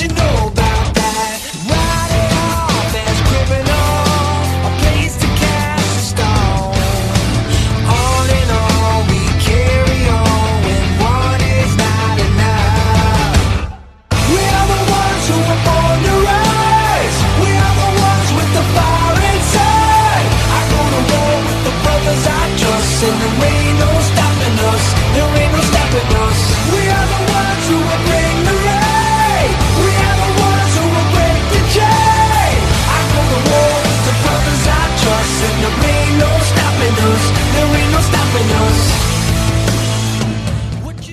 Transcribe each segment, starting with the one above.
you know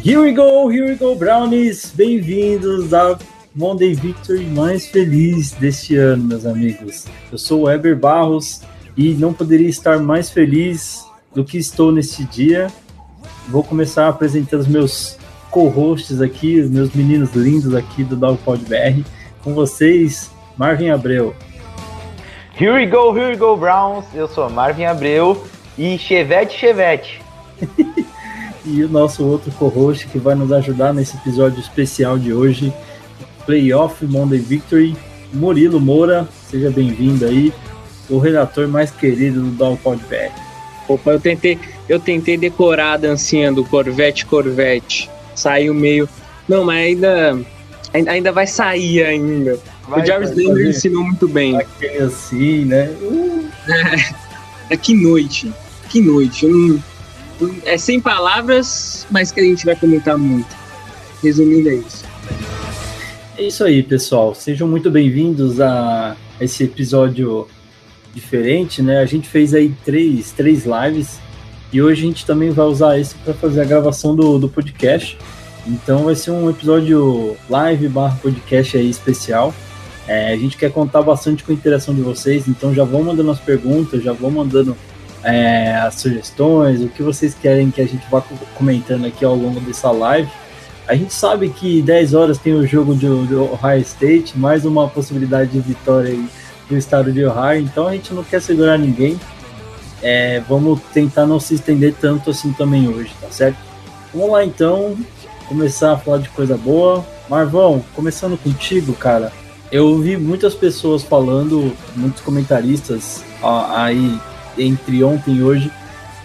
Here we go, here we go, Brownies! Bem-vindos à Monday Victory mais feliz deste ano, meus amigos. Eu sou o Weber Barros e não poderia estar mais feliz do que estou neste dia. Vou começar apresentando os meus co-hosts aqui, os meus meninos lindos aqui do Dogpod BR. Com vocês, Marvin Abreu. Here we go, here we go, Browns. Eu sou Marvin Abreu e Chevette Chevette. E o nosso outro co-host que vai nos ajudar nesse episódio especial de hoje, Playoff Monday Victory, Murilo Moura. Seja bem-vindo aí, o relator mais querido do Dogpod BR. Opa, eu tentei, eu tentei decorar a dancinha do Corvette Corvette. Saiu meio. Não, mas ainda. Ainda, vai sair ainda. Vai, o Jarvis Landry ensinou muito bem. Aquele assim, né? Uh, É, que noite. Que noite. Eu não- é sem palavras, mas que a gente vai comentar muito. Resumindo é isso. É isso aí, pessoal. Sejam muito bem-vindos a esse episódio diferente, né? A gente fez aí três, três lives e hoje a gente também vai usar isso para fazer a gravação do, do podcast. Então vai ser um episódio live barra podcast aí especial. É, a gente quer contar bastante com a interação de vocês, então já vão mandando as perguntas, já vão mandando é, as sugestões, o que vocês querem que a gente vá co- comentando aqui ao longo dessa live. A gente sabe que 10 horas tem o jogo do Ohio State, mais uma possibilidade de vitória do estado de Ohio, então a gente não quer segurar ninguém. É, vamos tentar não se estender tanto assim também hoje, tá certo? Vamos lá então, começar a falar de coisa boa. Marvão, começando contigo, cara. Eu vi muitas pessoas falando, muitos comentaristas ó, aí entre ontem e hoje,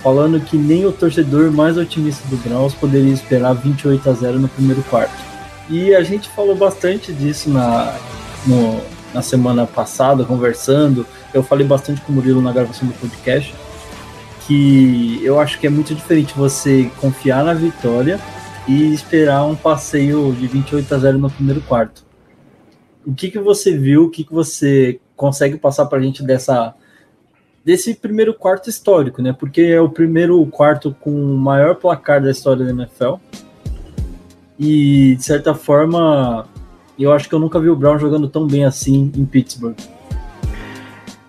falando que nem o torcedor mais otimista do Browns poderia esperar 28 a 0 no primeiro quarto. E a gente falou bastante disso na, no- na semana passada, conversando. Eu falei bastante com o Murilo na gravação do podcast. Que eu acho que é muito diferente você confiar na vitória e esperar um passeio de 28 a 0 no primeiro quarto. O que, que você viu? O que, que você consegue passar pra gente dessa desse primeiro quarto histórico, né? Porque é o primeiro quarto com o maior placar da história da NFL. E de certa forma, eu acho que eu nunca vi o Brown jogando tão bem assim em Pittsburgh.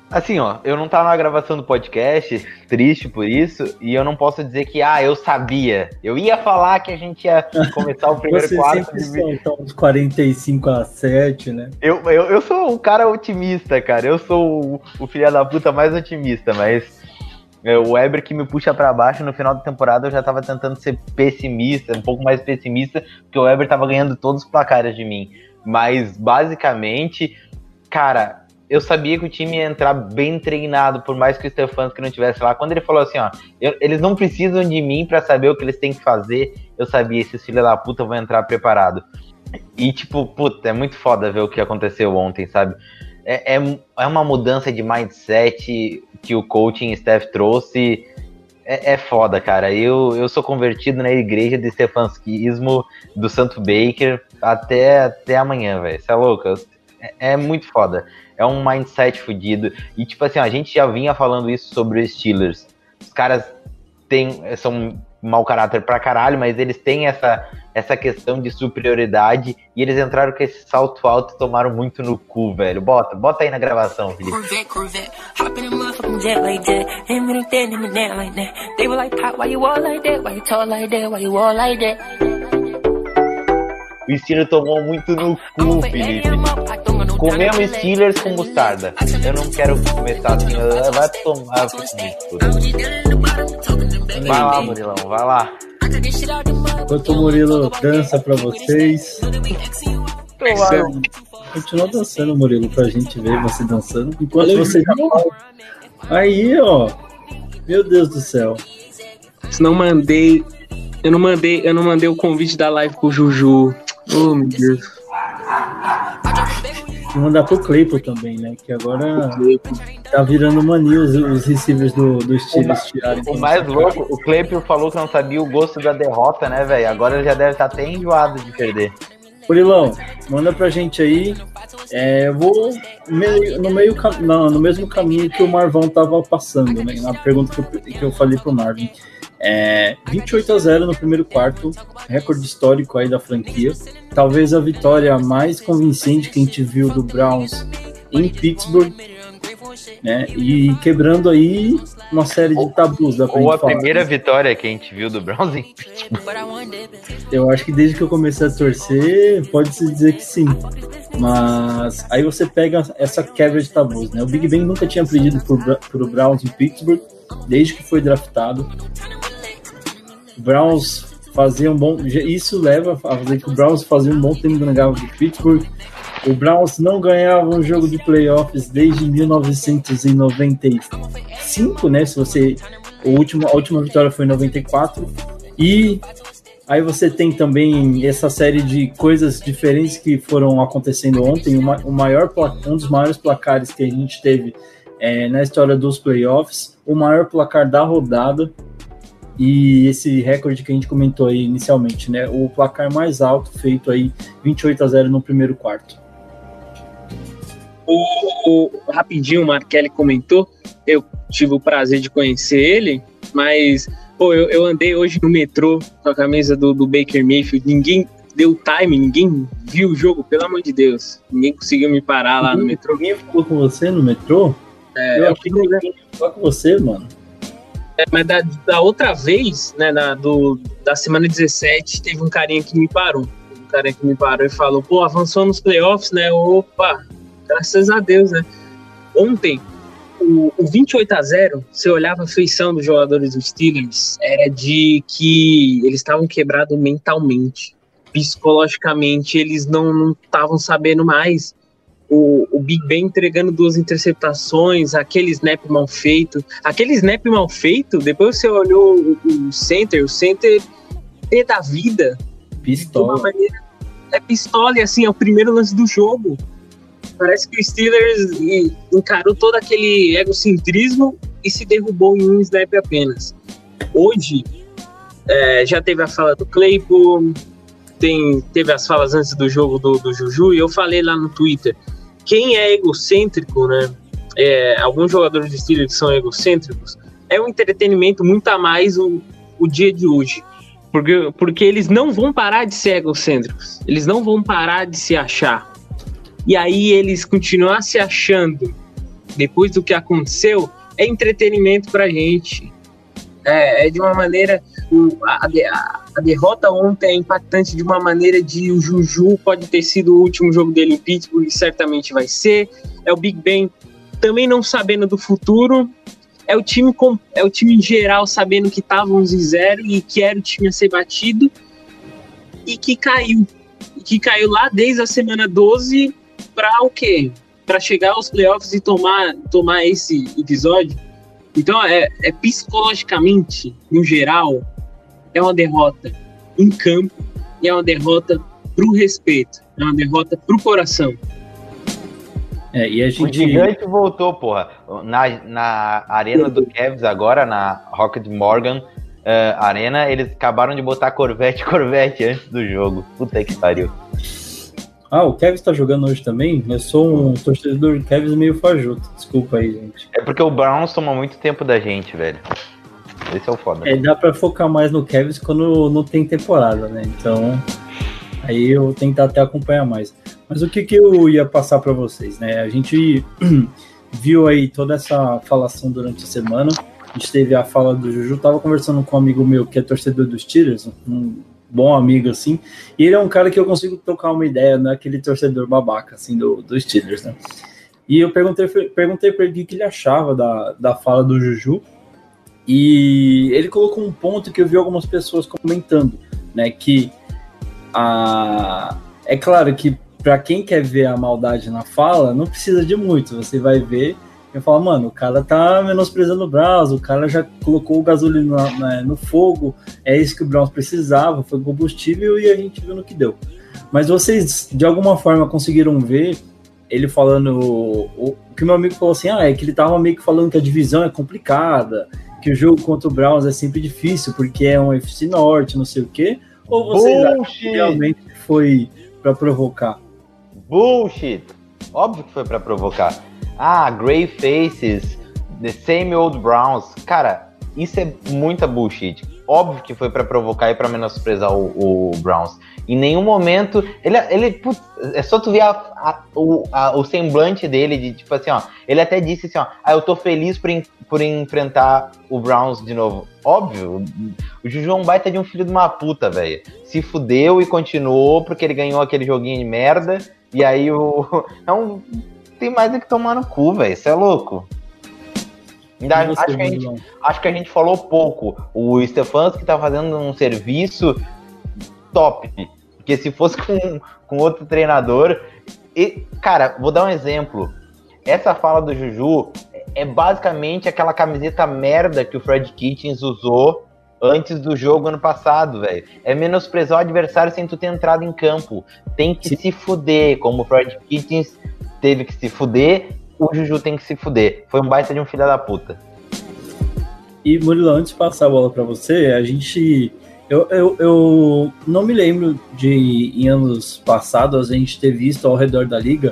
Assim, ó, eu não tava na gravação do podcast, triste por isso, e eu não posso dizer que, ah, eu sabia. Eu ia falar que a gente ia começar o primeiro Você quarto. sempre de- solta uns 45 a 7, né? Eu, eu, eu sou um cara otimista, cara. Eu sou o, o filho da puta mais otimista, mas é, o Weber que me puxa pra baixo no final da temporada eu já tava tentando ser pessimista, um pouco mais pessimista, porque o Weber tava ganhando todos os placares de mim. Mas basicamente, cara, eu sabia que o time ia entrar bem treinado, por mais que o Stefanski não estivesse lá. Quando ele falou assim, ó, eu- eles não precisam de mim pra saber o que eles têm que fazer, eu sabia, esses filhos da puta vão entrar preparado. E, tipo, puta, é muito foda ver o que aconteceu ontem, sabe? É, é, é uma mudança de mindset que o coaching staff trouxe. É, é foda, cara. Eu, eu sou convertido na igreja de Stefanskismo do Santo Baker até, até amanhã, velho. Você é louco? É, é muito foda. É um mindset fudido. E, tipo assim, a gente já vinha falando isso sobre os Steelers. Os caras têm, são mau caráter pra caralho, mas eles têm essa, essa questão de superioridade e eles entraram com esse salto alto e tomaram muito no cu, velho. Bota, bota aí na gravação, Felipe. Corvette, Corvette, hop in motherfucking jet like that. Hit me like that, hit me down like that. They were like, why you all like that? Why you talk like that? Why you all like that? O Steelers tomou muito no cu, Felipe. Comemos Steelers com mostarda. Eu não quero começar assim, vai tomar Vai lá, Murilão, vai lá. Enquanto o Murilo dança pra vocês. Continua dançando, Murilo, pra gente ver você dançando. Enquanto você já fala. Aí, ó. Meu Deus do céu. Se não mandei. Eu não mandei, eu não mandei o convite da live pro Juju. Oh, meu Deus. Vou mandar pro Claypool também, né? Que agora tá virando mania os, os receivers do, do Steelers tirarem. O mais louco, o Claypool falou que não sabia o gosto da derrota, né, velho? Agora ele já deve estar até enjoado de perder. Murilão, manda pra gente aí. É, eu vou meio- no, meio, não, no mesmo caminho que o Marvão tava passando, né? Na pergunta que eu, que eu falei pro Marvin. É, 28 a 0 no primeiro quarto, recorde histórico aí da franquia. Talvez a vitória mais convincente que a gente viu do Browns em Pittsburgh, né? E quebrando aí uma série de tabus da Ou a primeira vitória que a gente viu do Browns em Eu acho que desde que eu comecei a torcer, pode-se dizer que sim. Mas aí você pega essa quebra de tabus, né? O Big Ben nunca tinha perdido Bra- pro Browns em Pittsburgh, desde que foi draftado. O Browns fazia um bom. Isso leva a fazer que o Browns fazia um bom tempo que não de Pittsburgh. O Browns não ganhava um jogo de playoffs desde 1995, né? Se você. O último, a última vitória foi em 94. E Aí você tem também essa série de coisas diferentes que foram acontecendo ontem. Uma, o maior, um dos maiores placares que a gente teve é, na história dos playoffs, o maior placar da rodada e esse recorde que a gente comentou aí inicialmente, né? O placar mais alto feito aí 28 a 0 no primeiro quarto. O, o- rapidinho, o Markelli comentou. Eu tive o prazer de conhecer ele, mas pô, eu, eu andei hoje no metrô com a camisa do, do Baker Mayfield. Ninguém deu time, ninguém viu o jogo, pelo amor de Deus. Ninguém conseguiu me parar lá no metrô. Alguém falou com você no metrô? É, eu eu achei que com você, mano. É, mas da, da outra vez, né, na, do, da semana 17, teve um carinha que me parou. Um carinha que me parou e falou, pô, avançou nos playoffs, né? Opa, graças a Deus, né? Ontem, o, o 28 a 0 você olhava a feição dos jogadores dos Steelers, era de que eles estavam quebrados mentalmente. Psicologicamente, eles não estavam sabendo mais. O, o Big Ben entregando duas interceptações, aquele snap mal feito. Aquele snap mal feito, depois você olhou o, o center, o center é da vida de uma Pistola. maneira. É pistola e assim, é o primeiro lance do jogo. Parece que o Steelers encarou todo aquele egocentrismo e se derrubou em um snap apenas. Hoje, é, já teve a fala do Claypool, tem, teve as falas antes do jogo do, do Juju, e eu falei lá no Twitter. Quem é egocêntrico, né? É, alguns jogadores de Steelers que são egocêntricos, é um entretenimento muito a mais o, o dia de hoje. Porque, porque eles não vão parar de ser egocêntricos. Eles não vão parar de se achar. E aí eles continuar se achando depois do que aconteceu é entretenimento pra gente. É, é de uma maneira. o- a, a a- derrota ontem é impactante de uma maneira de o Juju pode ter sido o último jogo dele em Pittsburgh certamente vai ser. É o Big Ben também não sabendo do futuro. É o time com, é o time em geral sabendo que estava 11 0 e que era o time a ser batido e que caiu. E que caiu lá desde a semana 12 para o quê? Para chegar aos playoffs e tomar, tomar esse episódio. Então, é, é psicologicamente, no geral, é uma derrota em campo e é uma derrota pro respeito, é uma derrota pro coração. É, e a O gente. gigante voltou, porra. Na, na arena do Cavs agora, na Rocket Morgan eh, Arena, eles acabaram de botar Corvette Corvette antes do jogo. Puta que pariu. Ah, o Kevin tá jogando hoje também? Eu sou um torcedor do Kevin meio fajuto. Desculpa aí, gente. É porque o Browns toma muito tempo da gente, velho. Esse é o foda. É, dá pra focar mais no Kevs quando não tem temporada, né? Então, aí eu tentar até acompanhar mais. Mas o que, que eu ia passar para vocês, né? A gente viu aí toda essa falação durante a semana. A gente teve a fala do Juju. Tava conversando com um amigo meu que é torcedor dos Steelers, um bom amigo assim. E ele é um cara que eu consigo tocar uma ideia, não é aquele torcedor babaca assim do, dos Steelers, né? E eu perguntei, perguntei para ele o que ele achava da, da fala do Juju. E ele colocou um ponto que eu vi algumas pessoas comentando, né? Que a, é claro que para quem quer ver a maldade na fala, não precisa de muito. Você vai ver e fala, mano, o cara tá menosprezando o Browns, o cara já colocou o gasolina na, no fogo, é isso que o Browns precisava, foi combustível e a gente viu no que deu. Mas vocês, de alguma forma, conseguiram ver ele falando. O que meu amigo falou assim: ah, é que ele tava meio que falando que a divisão é complicada, que o jogo contra o Browns é sempre difícil porque é um FC Norte, não sei o quê. Ou vocês acham que realmente foi para provocar? Bullshit! Óbvio que foi para provocar. Ah, Grey Faces, The Same Old Browns. Cara, isso é muita bullshit. Óbvio que foi para provocar e para menosprezar o, o, Browns. Em nenhum momento. Ele, ele putz, é só tu ver a, a, o, a, o semblante dele, de tipo assim, ó. Ele até disse assim, ó. Ah, eu tô feliz por, por enfrentar o Browns de novo. Óbvio, o Juju é um baita de um filho de uma puta, velho. Se fudeu e continuou porque ele ganhou aquele joguinho de merda e aí o. Não tem mais é que tomar no cu, velho. Isso é louco. Ainda, acho, que a gente, acho que a gente falou pouco. O Stefanski tá fazendo um serviço top. Porque se fosse com, com outro treinador. E, cara, vou dar um exemplo. Essa fala do Juju é basicamente aquela camiseta merda que o Fred Kitchens usou antes do jogo ano passado, velho. É menosprezar o adversário sem tu ter entrado em campo. Tem que Sim. se fuder, como o Fred Kitchens teve que se fuder, o Juju tem que se fuder. Foi um baita de um filho da puta. E Murilo, antes de passar a bola para você, a gente. Eu, eu, eu não me lembro de em anos passados a gente ter visto ao redor da liga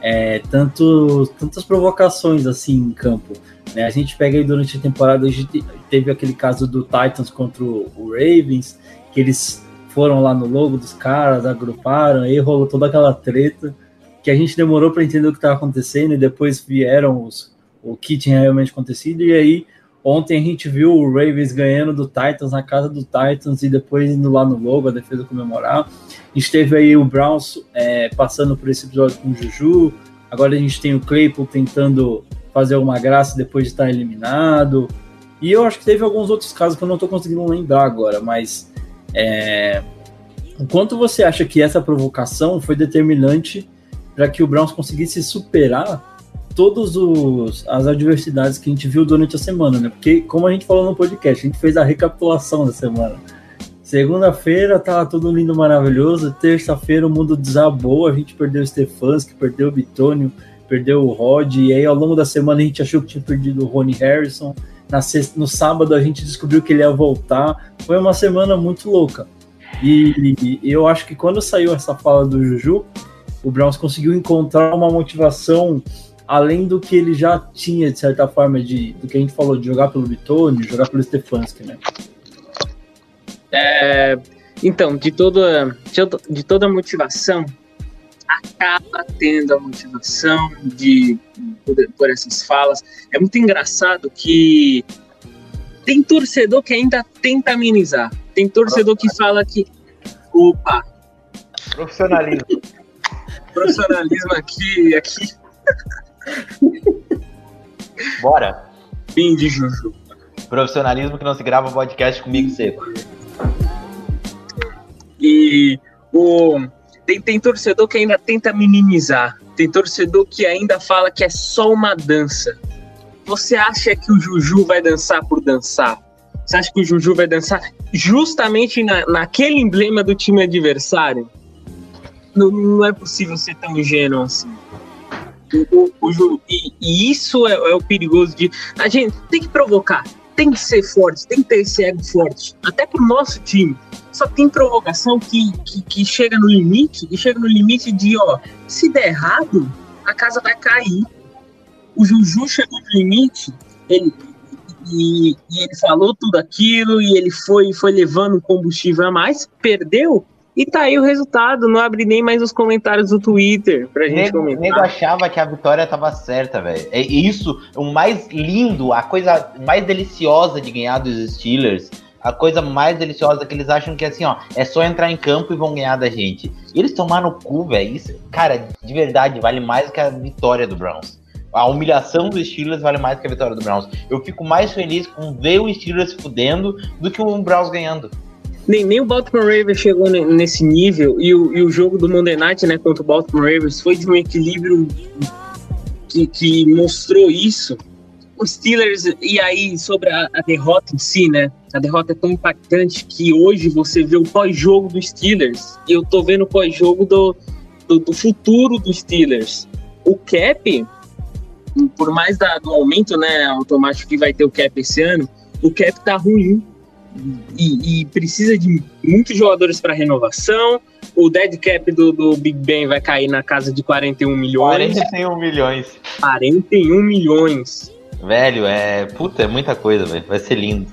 é, tanto, tantas provocações assim em campo. Né? A gente pega aí durante a temporada, a gente teve aquele caso do Titans contra o Ravens, que eles foram lá no logo dos caras, agruparam, aí rolou toda aquela treta, que a gente demorou para entender o que estava acontecendo, e depois vieram os, o que tinha realmente acontecido, e aí ontem a gente viu o Ravens ganhando do Titans na casa do Titans, e depois indo lá no logo, a defesa comemorar. A gente teve aí o Browns é, passando por esse episódio com o Juju, agora a gente tem o Claypool tentando fazer alguma graça depois de estar eliminado. E eu acho que teve alguns outros casos que eu não estou conseguindo lembrar agora, mas é, o quanto você acha que essa provocação foi determinante para que o Browns conseguisse superar todas as adversidades que a gente viu durante a semana, né? Porque, como a gente falou no podcast, a gente fez a recapitulação da semana. Segunda-feira tava tudo lindo, maravilhoso. Terça-feira o mundo desabou, a gente perdeu o Stefanski, perdeu o Bitônio, perdeu o Rod, e aí ao longo da semana a gente achou que tinha perdido o Rony Harrison. Sexta, no sábado a gente descobriu que ele ia voltar. Foi uma semana muito louca. E, e, eu acho que quando saiu essa fala do Juju, o Browns conseguiu encontrar uma motivação além do que ele já tinha, de certa forma, de, do que a gente falou, de jogar pelo Vitone, jogar pelo Stefanski, né? É, então, de toda, de toda a motivação, acaba tendo a motivação de por, por, essas falas. É muito engraçado que tem torcedor que ainda tenta amenizar. Tem torcedor que fala que opa, profissionalismo. profissionalismo aqui, aqui. Bora. Fim de Juju. Profissionalismo que não se grava podcast comigo seco. E o tem, tem torcedor que ainda tenta minimizar. Tem torcedor que ainda fala que é só uma dança. Você acha que o Juju vai dançar por dançar? Você acha que o Juju vai dançar justamente na, naquele emblema do time adversário? Não, não é possível ser tão ingênuo assim. O, o, e, e, isso é, é, o perigoso de. A gente tem que provocar, tem que ser forte, tem que ter esse ego forte. Até pro nosso time só tem provocação que, que, que, chega no limite, e chega no limite de, ó, se der errado, a casa vai cair. O Juju chegou no limite, ele, E, e ele falou tudo aquilo e ele foi, foi levando combustível a mais, perdeu. E tá aí o resultado, não abre nem mais os comentários do Twitter pra gente nego, comentar. nego achava que a vitória tava certa, velho. É isso, o mais lindo, a coisa mais deliciosa de ganhar dos Steelers, a coisa mais deliciosa que eles acham que assim, ó, é só entrar em campo e vão ganhar da gente. E eles tomaram o cu, velho. Isso, cara, de verdade, vale mais que a vitória do Browns. A humilhação dos Steelers vale mais que a vitória do Browns. Eu fico mais feliz com ver o Steelers se fudendo do que o Browns ganhando. Nem, nem o Baltimore Ravens chegou ne- nesse nível e o, e o jogo do Monday Night, né, contra o Baltimore Ravens foi de um equilíbrio que, que mostrou isso. Os Steelers, e aí sobre a, a derrota em si, né? A derrota é tão impactante que hoje você vê o pós-jogo dos Steelers e eu tô vendo o pós-jogo do, do, do futuro dos Steelers. O cap, por mais da- do aumento né, automático que vai ter o cap esse ano, o cap tá ruim e, e precisa de muitos jogadores para renovação. O dead cap do, do Big Ben vai cair na casa de 41 milhões. 41 milhões. 41 milhões. Velho, é. Puta, é muita coisa, velho. Vai ser lindo.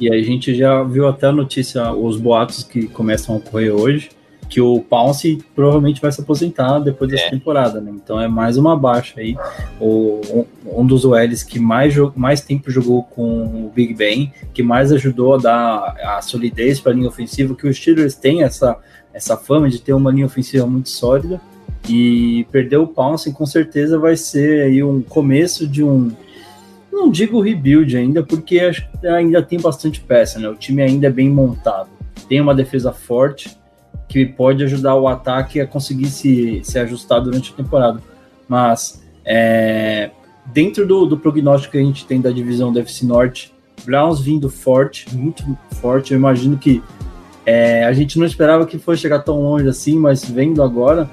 E a gente já viu até a notícia, os boatos que começam a ocorrer hoje, que o Pounce provavelmente vai se aposentar depois dessa É. temporada, né? Então é mais uma baixa aí. O, um, um dos OLs que mais, mais tempo jogou com o Big Ben, que mais ajudou a dar a solidez para a linha ofensiva, que os Steelers têm essa, essa fama de ter uma linha ofensiva muito sólida. E perder o Pounce com certeza vai ser aí um começo de um não digo rebuild ainda, porque acho que ainda tem bastante peça, né? O time ainda é bem montado. Tem uma defesa forte que pode ajudar o ataque a conseguir se, se ajustar durante a temporada. Mas é, dentro do, do prognóstico que a gente tem da divisão da FC Norte, Browns vindo forte, muito forte. Eu imagino que é, a gente não esperava que fosse chegar tão longe assim, mas vendo agora,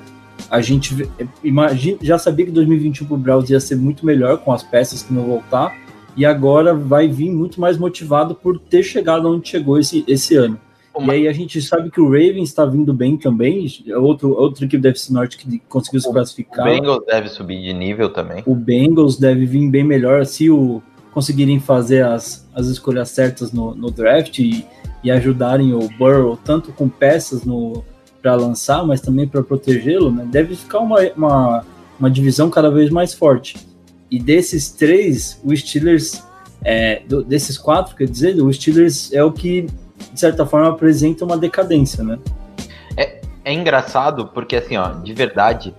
a gente imagina, já sabia que 2021 pro Browns ia ser muito melhor com as peças que não voltar, e agora vai vir muito mais motivado por ter chegado onde chegou esse, esse ano. E aí a gente sabe que o Ravens está vindo bem também, é outro, outra equipe da FC Norte que conseguiu se O- O classificar. Bengals deve subir de nível também. O Bengals deve vir bem melhor se o, conseguirem fazer as, as escolhas certas no, no draft e, e ajudarem o Burrow tanto com peças para lançar, mas também para protegê-lo, né? deve ficar uma, uma, uma divisão cada vez mais forte. E desses três, o Steelers, é, do- desses quatro, quer dizer, o Steelers é o que, de certa forma, apresenta uma decadência, né? É engraçado porque, assim, ó, de verdade,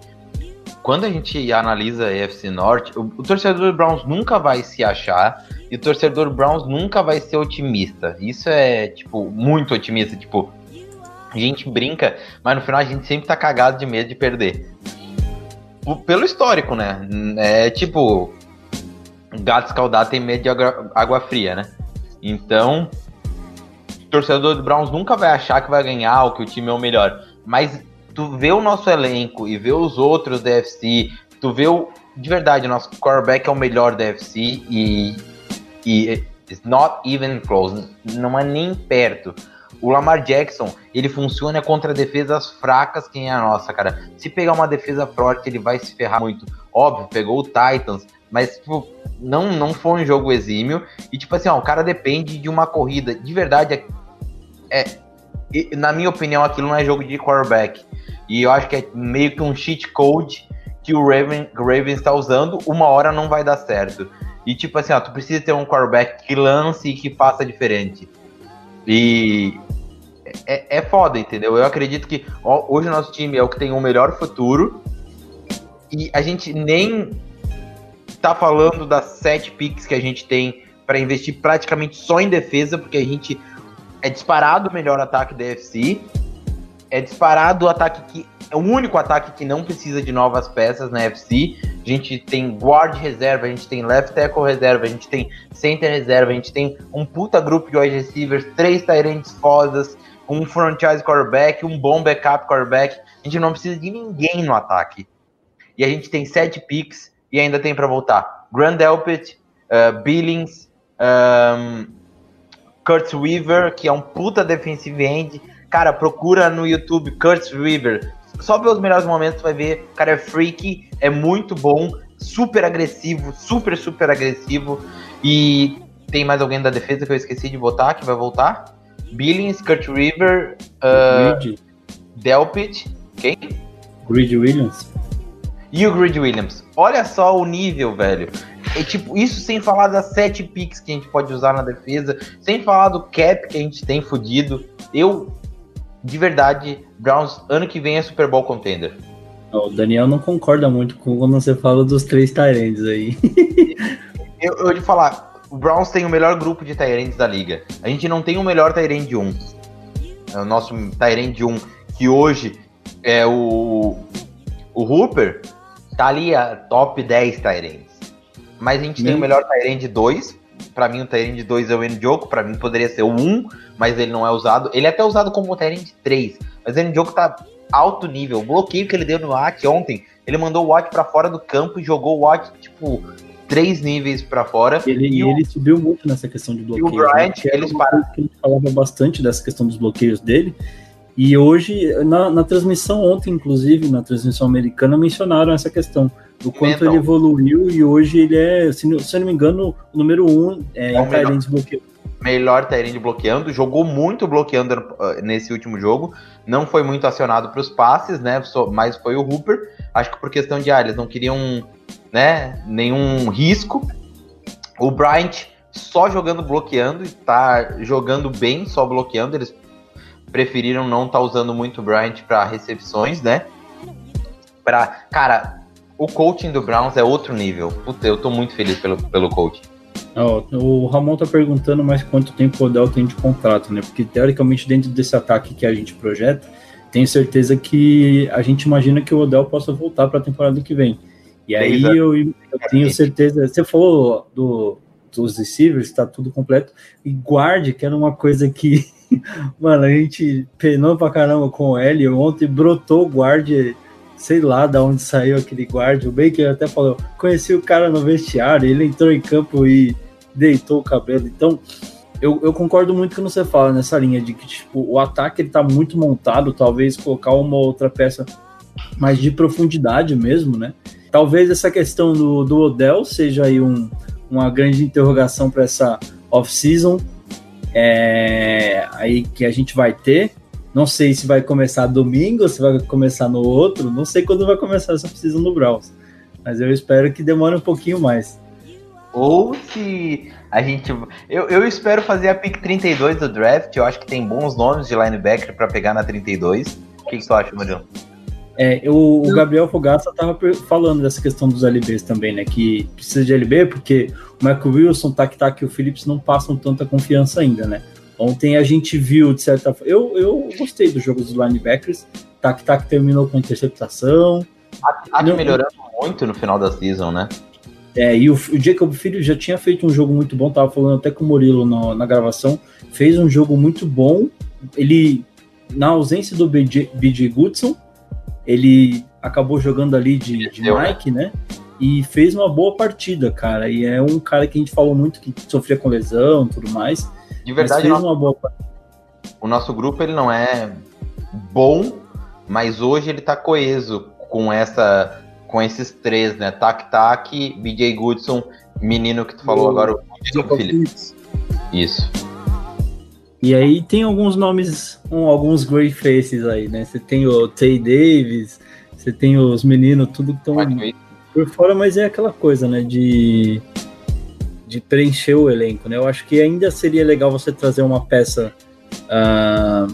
quando a gente analisa a EFC Norte, o, o torcedor do Browns nunca vai se achar e o torcedor do Browns nunca vai ser otimista. Isso é, tipo, muito otimista. Tipo, a gente brinca, mas no final a gente sempre tá cagado de medo de perder. Pelo histórico, né? É tipo, gato escaldado tem medo de água, água fria, né? Então, torcedor do Browns nunca vai achar que vai ganhar ou que o time é o melhor. Mas tu vê o nosso elenco e vê os outros da FC, tu vê o. De verdade, o nosso quarterback é o melhor da FC e. E it's not even close. Não é nem perto. O Lamar Jackson, ele funciona contra defesas fracas, quem é a nossa, cara. Se pegar uma defesa forte, ele vai se ferrar muito. Óbvio, pegou o Titans, mas, tipo, não, não foi um jogo exímio. E, tipo assim, ó, o cara depende de uma corrida. De verdade, é, na minha opinião, aquilo não é jogo de quarterback. E eu acho que é meio que um cheat code que o Raven, Raven está usando. Uma hora não vai dar certo. E, tipo assim, ó, tu precisa ter um quarterback que lance e que faça diferente. E é, é foda, entendeu? Eu acredito que ó, hoje o nosso time é o que tem o melhor futuro. E a gente nem tá falando das sete picks que a gente tem para investir praticamente só em defesa, porque a gente é disparado o melhor ataque da FC. É disparado o ataque que. É o único ataque que não precisa de novas peças na FC. A gente tem guard reserva, a gente tem left tackle reserva, a gente tem center reserva, a gente tem um puta grupo de wide receivers, três Tyrants fodas, um franchise quarterback, um bom backup quarterback. A gente não precisa de ninguém no ataque. E a gente tem sete picks e ainda tem para voltar. Grand Elpit, uh, Billings, um, Kurt Weaver, que é um puta defensive end. Cara, procura no YouTube Kurt Weaver. Só pelos melhores momentos vai ver. O cara é freak, é muito bom, super agressivo, super, super agressivo. E tem mais alguém da defesa que eu esqueci de botar, que vai voltar? Billings, Kurt River, uh, Delpit, quem? Grid Williams. E o Grid Williams. Olha só o nível, velho. É tipo, isso sem falar das sete picks que a gente pode usar na defesa, sem falar do cap que a gente tem fudido. Eu, de verdade, Browns, ano que vem é Super Bowl contender. O Daniel não concorda muito com quando você fala dos três Tyrands aí. Eu, eu de falar, o Browns tem o melhor grupo de Tyrands da liga. A gente não tem o melhor Tyrand 1. É o nosso Tyrand 1, que hoje é o. O Hooper, tá ali a top 10 Tyrands. Mas a gente tem o melhor Tyrand 2. Pra mim, o Tyrand 2 é o Njoku. Pra mim, poderia ser o 1, mas ele não é usado. Ele é até usado como Tyrand 3. Mas o Njoku tá alto nível. O bloqueio que ele deu no Watt ontem, ele mandou o Watt pra fora do campo e jogou o Watt, tipo, três níveis pra fora. Ele, E o- ele subiu muito nessa questão de bloqueio. Bryant, que era eles uma coisa que a gente falava bastante dessa questão dos bloqueios dele. E hoje, na, na transmissão ontem, inclusive, na transmissão americana, mencionaram essa questão. Do quanto Mental. ele evoluiu e hoje ele é, se, não- se eu não me engano, o número um é, É o em melhor. Tyrants bloqueio. melhor Tyrande bloqueando, jogou muito bloqueando uh, nesse último jogo, não foi muito acionado para os passes, né? Mas foi o Hooper. Acho que por questão de ah, eles não queriam, né? Nenhum risco. O Bryant só jogando bloqueando e tá jogando bem só bloqueando. Eles preferiram não estar usando muito o Bryant para recepções, né? Para cara, o coaching do Browns é outro nível. Puta, eu tô muito feliz pelo, pelo coaching. Ó, o Ramon tá perguntando mais quanto tempo o Odell tem de contrato, né? Porque teoricamente dentro desse ataque que a gente projeta, tenho certeza que a gente imagina que o Odell possa voltar para a temporada que vem. E aí Três eu, eu tenho certeza. Você falou do, dos receivers, tá tudo completo. E guarde, que era uma coisa que, mano, a gente penou pra caramba com o L. Ontem brotou o guarde, sei lá da onde saiu aquele guarde. O Baker até falou: conheci o cara no vestiário, ele entrou em campo e deitou o cabelo. Então, eu, eu concordo muito com o que você fala nessa linha de que tipo, o ataque ele tá muito montado, talvez colocar uma outra peça mais de profundidade mesmo, né? Talvez essa questão do, do Odell seja aí um, uma grande interrogação para essa off-season é, aí que a gente vai ter. Não sei se vai começar domingo, se vai começar no outro, não sei quando vai começar essa off-season no Browns, mas eu espero que demore um pouquinho mais. Ou se a gente. Eu, eu espero fazer a pick 32 do draft. Eu acho que tem bons nomes de linebacker pra pegar na 32. O que, que tu acha, Murilo? É, eu- o Gabriel Fogaça tava per- falando dessa questão dos LBs também, né? Que precisa de LB porque o Michael Wilson, Tac Tac e o Phillips não passam tanta confiança ainda, né? Ontem a gente viu, de certa forma. Eu, eu gostei dos jogos dos linebackers. Tac Tac terminou com interceptação. Tá Não, melhorando muito no final da season, né? É, e o, o Jacob Filho já tinha feito um jogo muito bom, tava falando até com o Murilo no- na gravação. Fez um jogo muito bom. Ele, na ausência do BJ, BJ Goodson, ele acabou jogando ali de, de né? Mike, né? E fez uma boa partida, cara. E é um cara que a gente falou muito que sofria com lesão e tudo mais. De verdade, fez nosso- o nosso grupo ele não é bom, mas hoje ele tá coeso com essa. Com esses três, né? Tac Tac, BJ Goodson, menino que tu falou O agora, o Jacob. Phillips. Isso. E aí tem alguns nomes, um, alguns great faces aí, né? Você tem o Tay Davis, você tem os meninos, tudo que estão por fora, mas é aquela coisa, né? De, de preencher o elenco, né? Eu acho que ainda seria legal você trazer uma peça ah,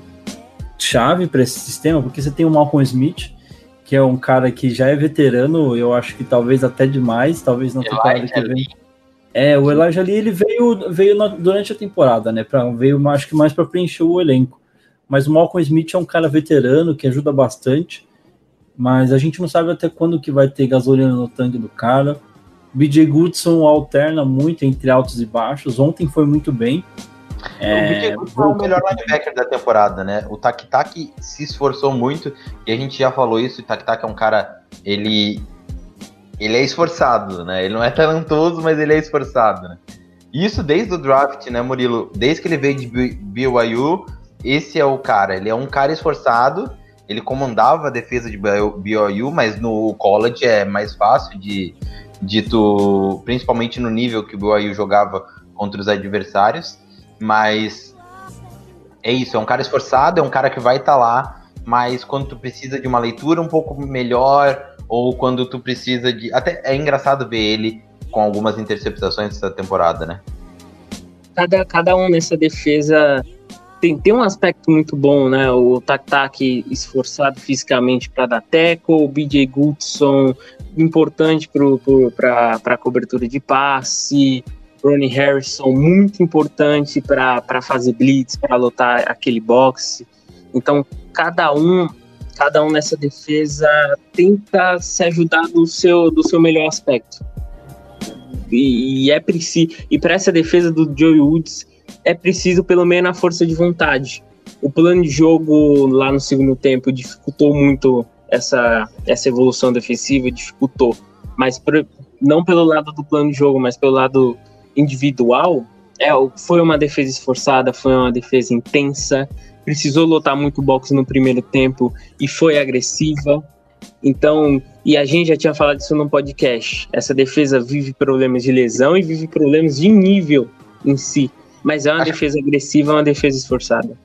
chave para esse sistema, porque você tem o Malcolm Smith, que é um cara que já é veterano, eu acho que talvez até demais, talvez na temporada Elijah que vem. É, o Elijah ali ele veio, veio na- durante a temporada, né? Pra, veio acho que mais para preencher o elenco. Mas o Malcolm Smith é um cara veterano que ajuda bastante. Mas a gente não sabe até quando que vai ter gasolina no tanque do cara. BJ Goodson alterna muito entre altos e baixos. Ontem foi muito bem. o BJ Goodson é o melhor linebacker da temporada, né? O Tak Tak se esforçou muito e a gente já falou isso. O Tak Tak é um cara, ele ele é esforçado, né? Ele não é talentoso, mas ele é esforçado, né? Isso desde o draft, né, Murilo? Desde que ele veio de BYU, esse é o cara. Ele é um cara esforçado. Ele comandava a defesa de BYU, mas no college é mais fácil de, de tu, principalmente no nível que o BYU jogava contra os adversários, mas é isso, é um cara esforçado, é um cara que vai estar tá lá, mas quando tu precisa de uma leitura um pouco melhor, ou quando tu precisa de. Até é engraçado ver ele com algumas interceptações essa temporada, né? Cada, cada um nessa defesa tem, tem um aspecto muito bom, né? O Tak-Tak esforçado fisicamente para dar teco, o BJ Goodson importante para a cobertura de passe, Ronnie Harrison muito importante para fazer blitz, para lotar aquele boxe. Então, cada um cada um nessa defesa tenta se ajudar do seu, do seu melhor aspecto. E, e é preciso e para essa defesa do Joey Woods é preciso pelo menos a força de vontade. O plano de jogo lá no segundo tempo dificultou muito essa, essa evolução defensiva, dificultou. Mas não pelo lado do plano de jogo, mas pelo lado individual, é, foi uma defesa esforçada, foi uma defesa intensa, precisou lotar muito boxe no primeiro tempo e foi agressiva. Então, e a gente já tinha falado isso no podcast. Essa defesa vive problemas de lesão e vive problemas de nível em si. Mas é uma Acho... defesa agressiva, é uma defesa esforçada.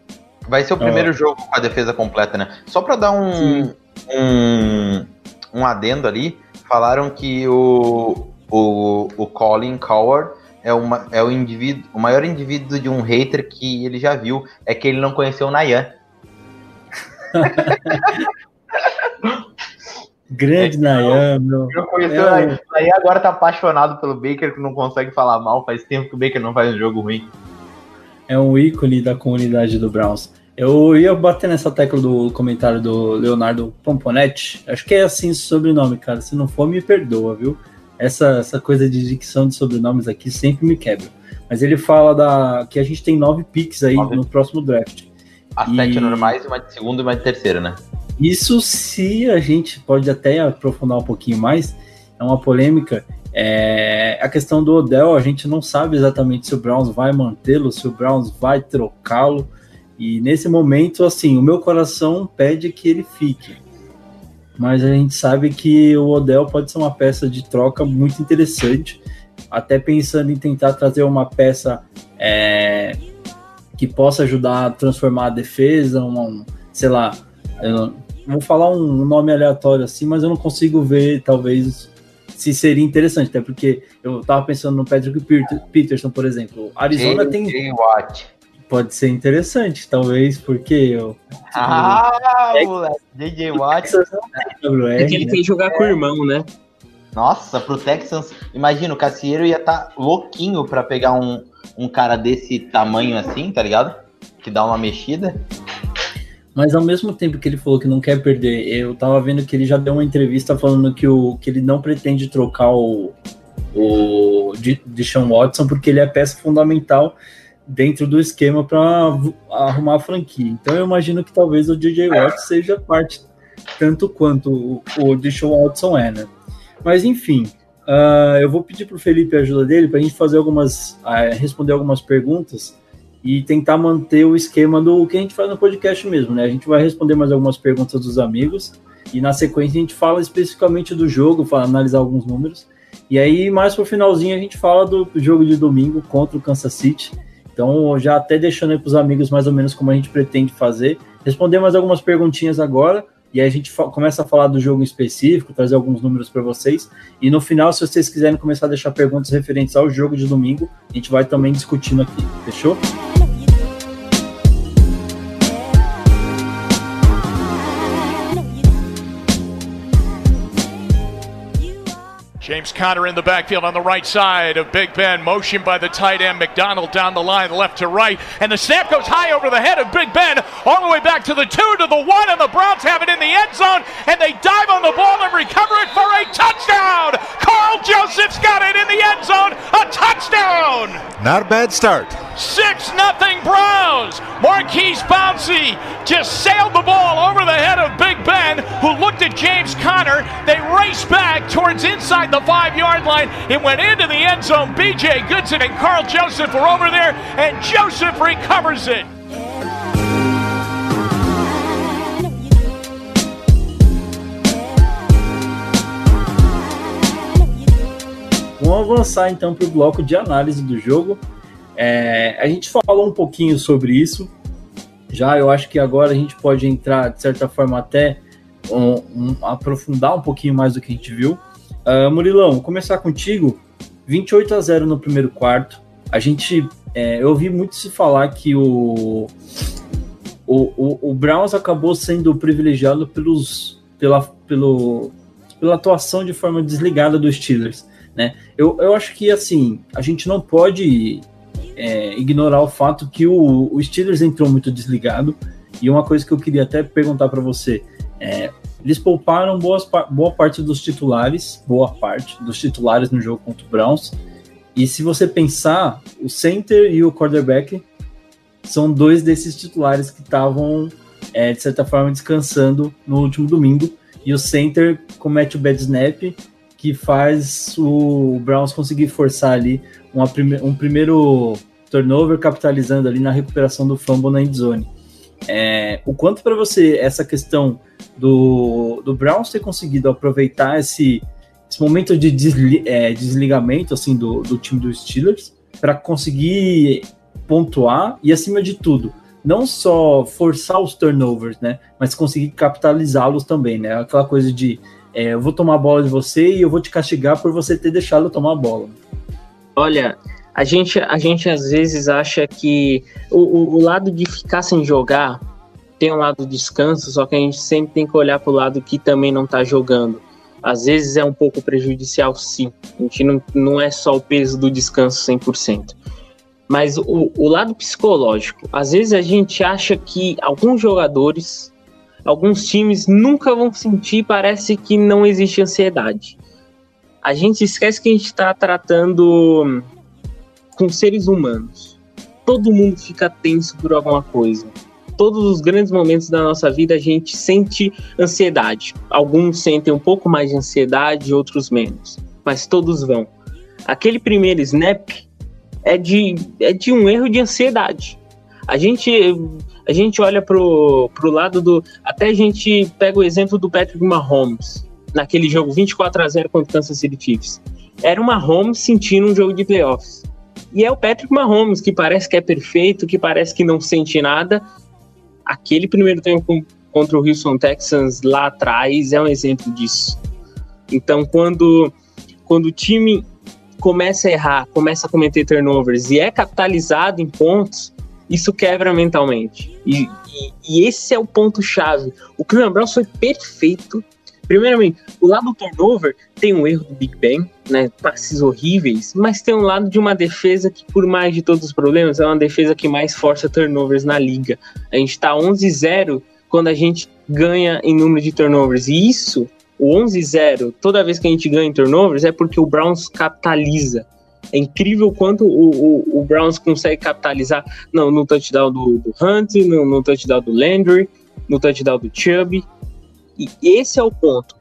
Vai ser o primeiro jogo com a defesa completa, né? Só para dar um, um, um adendo ali, falaram que o, o, o Colin Coward é, uma, é o indivíduo, o maior indivíduo de um hater que ele já viu, é que ele não conheceu o Nayan. Grande é, Nayan, meu. Não conheceu é, o Nayan. Nayan agora tá apaixonado pelo Baker, que não consegue falar mal, faz tempo que o Baker não faz um jogo ruim é um ícone da comunidade do Browns. Eu ia bater nessa tecla do comentário do Leonardo Pomponetti. Acho que é assim o sobrenome, cara. Se não for, me perdoa, viu? Essa, essa coisa de dicção de sobrenomes aqui sempre me quebra. Mas ele fala da que a gente tem nove picks aí nove. no próximo draft. As e... sete normais, uma de segunda e uma de terceira, né? Isso se a gente pode até aprofundar um pouquinho mais. É uma polêmica é, a questão do Odell, a gente não sabe exatamente se o Browns vai mantê-lo, se o Browns vai trocá-lo. E nesse momento, assim, o meu coração pede que ele fique. Mas a gente sabe que o Odell pode ser uma peça de troca muito interessante. Até pensando em tentar trazer uma peça é, que possa ajudar a transformar a defesa, um, sei lá, vou falar um nome aleatório assim, mas eu não consigo ver talvez se seria interessante, até porque eu tava pensando no Patrick Peterson, por exemplo. Arizona J. tem. J. Watt. Pode ser interessante, talvez, porque eu. Ah, é, moleque, J.J. Watt. É que ele tem que jogar com o irmão, né? Nossa, pro Texans, imagina, o Cassieiro ia estar tá louquinho para pegar um, um cara desse tamanho assim, tá ligado? Que dá uma mexida. Mas ao mesmo tempo que ele falou que não quer perder, eu tava vendo que ele já deu uma entrevista falando que, o, que ele não pretende trocar o, o Deshaun Watson porque ele é peça fundamental dentro do esquema para arrumar a franquia. Então eu imagino que talvez o DJ Watt seja parte tanto quanto o, o Deshaun Watson é, né? Mas enfim, uh, eu vou pedir para o Felipe a ajuda dele para a gente fazer algumas, uh, responder algumas perguntas e tentar manter o esquema do que a gente faz no podcast mesmo, né? A gente vai responder mais algumas perguntas dos amigos e na sequência a gente fala especificamente do jogo, para analisar alguns números. E aí, mais pro finalzinho, a gente fala do jogo de domingo contra o Kansas City. Então, já até deixando aí pros amigos mais ou menos como a gente pretende fazer. Responder mais algumas perguntinhas agora. E a gente começa a falar do jogo em específico, trazer alguns números para vocês. E no final, se vocês quiserem começar a deixar perguntas referentes ao jogo de domingo, a gente vai também discutindo aqui. Fechou? James Conner in the backfield on the right side of Big Ben. Motion by the tight end McDonald down the line, left to right. And the snap goes high over the head of Big Ben, all the way back to the two, to the one. And the Browns have it in the end zone. And they dive on the ball and recover it for a touchdown. Carl Joseph's got it in the end zone. A touchdown. Not a bad start. 6 nothing Browns. Marquise Bouncy just sailed the ball over the head of Big Ben, who looked at James Conner. They race back towards inside the five yard line. It went into the end zone. BJ Goodson and Carl Joseph were over there, and Joseph recovers it. Vamos avançar então para o bloco de análise do jogo. É, a gente falou um pouquinho sobre isso. Já eu acho que agora a gente pode entrar, de certa forma, até um, um, aprofundar um pouquinho mais do que a gente viu. Uh, Murilão, vou começar contigo. 28 a 0 no primeiro quarto. A gente. É, eu ouvi muito se falar que o, o, o, o Browns acabou sendo privilegiado pelos, pela, pelo, pela atuação de forma desligada dos Steelers. Né? Eu, eu acho que assim, a gente não pode é, ignorar o fato que o, o Steelers entrou muito desligado. E uma coisa que eu queria até perguntar para você é, eles pouparam boas, boa parte dos titulares, boa parte dos titulares no jogo contra o Browns. E se você pensar, o center e o quarterback são dois desses titulares que estavam, é, de certa forma, descansando no último domingo. E o center comete o bad snap, que faz o Browns conseguir forçar ali uma prime um primeiro turnover, capitalizando ali na recuperação do fumble na endzone. É, o quanto para você essa questão do, do Browns ter conseguido aproveitar esse, esse momento de desli, é, desligamento assim do, do time dos Steelers para conseguir pontuar e acima de tudo não só forçar os turnovers, né, mas conseguir capitalizá-los também, né? Aquela coisa de é, eu vou tomar a bola de você e eu vou te castigar por você ter deixado eu tomar a bola. Olha, a gente, a gente às vezes acha que o, o, o lado de ficar sem jogar tem um lado descanso, só que a gente sempre tem que olhar para o lado que também não está jogando. Às vezes é um pouco prejudicial, sim. A gente não, não é só o peso do descanso 100%. Mas o, o lado psicológico, às vezes a gente acha que alguns jogadores, alguns times nunca vão sentir, parece que não existe ansiedade. A gente esquece que a gente está tratando com seres humanos. Todo mundo fica tenso por alguma coisa todos os grandes momentos da nossa vida a gente sente ansiedade. Alguns sentem um pouco mais de ansiedade, outros menos, mas todos vão. Aquele primeiro snap é de, é de um erro de ansiedade. A gente, a gente olha pro, pro lado do. Até a gente pega o exemplo do Patrick Mahomes, naquele jogo 24 a 0 contra o Kansas City Chiefs. Era o Mahomes sentindo um jogo de playoffs. E é o Patrick Mahomes, que parece que é perfeito, que parece que não sente nada, aquele primeiro tempo contra o Houston Texans lá atrás é um exemplo disso. Então, quando, quando o time começa a errar, começa a cometer turnovers e é capitalizado em pontos, isso quebra mentalmente. E, e, e esse é o ponto-chave. O Cleveland Browns foi perfeito Primeiramente, o lado do turnover tem um erro do Big Ben, né? Passes horríveis, mas tem um lado de uma defesa que, por mais de todos os problemas, é uma defesa que mais força turnovers na liga. A gente tá 11-0 quando a gente ganha em número de turnovers. E isso, o 11-0, toda vez que a gente ganha em turnovers, é porque o Browns capitaliza. É incrível quanto o, o, o Browns consegue capitalizar no, no touchdown do, do Hunt, no, no touchdown do Landry, no touchdown do Chubb. E esse é o ponto.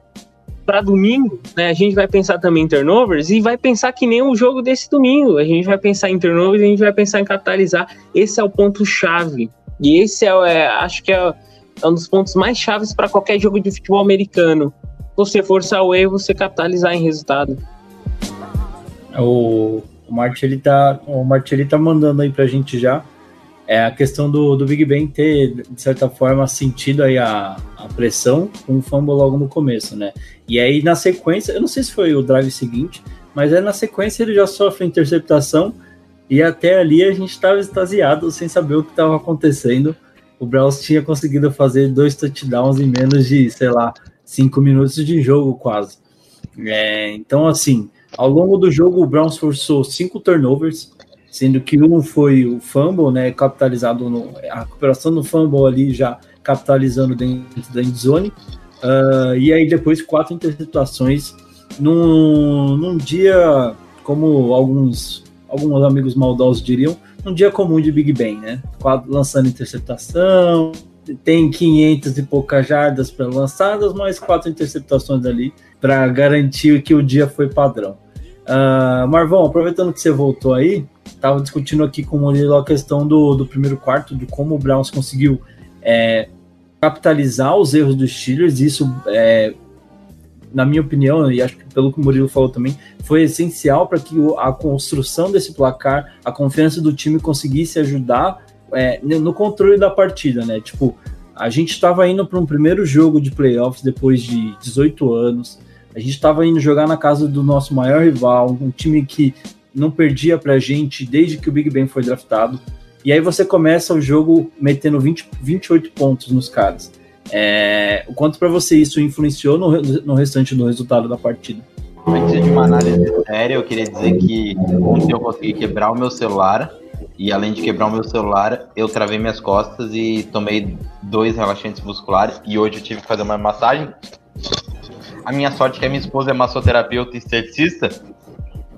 Para domingo, né, a gente vai pensar também em turnovers e vai pensar que nem o jogo desse domingo. A gente vai pensar em turnovers a gente vai pensar em capitalizar. Esse é o ponto-chave. E esse é, é, acho que é, é um dos pontos mais chaves para qualquer jogo de futebol americano. Você forçar o erro, você capitalizar em resultado. O, o Martelli tá, o Martelli tá mandando aí pra gente já é a questão do, do Big Ben ter, de certa forma, sentido aí a, a pressão com o fumble logo no começo, né? E aí, na sequência, eu não sei se foi o drive seguinte, mas aí na sequência ele já sofre interceptação e até ali a gente estava extasiado sem saber o que estava acontecendo. O Browns tinha conseguido fazer dois touchdowns em menos de, sei lá, cinco minutos de jogo quase. É, então, assim, ao longo do jogo o Browns forçou cinco turnovers, sendo que um foi o fumble, né, capitalizado no a recuperação do fumble ali já capitalizando dentro da endzone, uh, e aí depois quatro interceptações num, num dia como alguns alguns amigos maldosos diriam, um dia comum de Big Ben, né? Quatro, lançando interceptação, tem 500 e poucas jardas para lançadas, mais quatro interceptações ali para garantir que o dia foi padrão. Uh, Marvão, aproveitando que você voltou aí, estava discutindo aqui com o Murilo a questão do, do primeiro quarto, de como o Browns conseguiu é, capitalizar os erros dos Steelers, isso é, na minha opinião, e acho que pelo que o Murilo falou também, foi essencial para que a construção desse placar, a confiança do time conseguisse ajudar é, no controle da partida, né? Tipo, a gente estava indo para um primeiro jogo de playoffs depois de 18 anos. A gente estava indo jogar na casa do nosso maior rival, um time que não perdia para a gente desde que o Big Ben foi draftado. E aí você começa o jogo metendo 20, 28 pontos nos caras. É, o quanto para você isso influenciou no, no restante do resultado da partida? Antes de uma análise séria, eu queria dizer que ontem eu consegui quebrar o meu celular e além de quebrar o meu celular, eu travei minhas costas e tomei dois relaxantes musculares. E hoje eu tive que fazer uma massagem. A minha sorte é que a minha esposa é massoterapeuta e esteticista,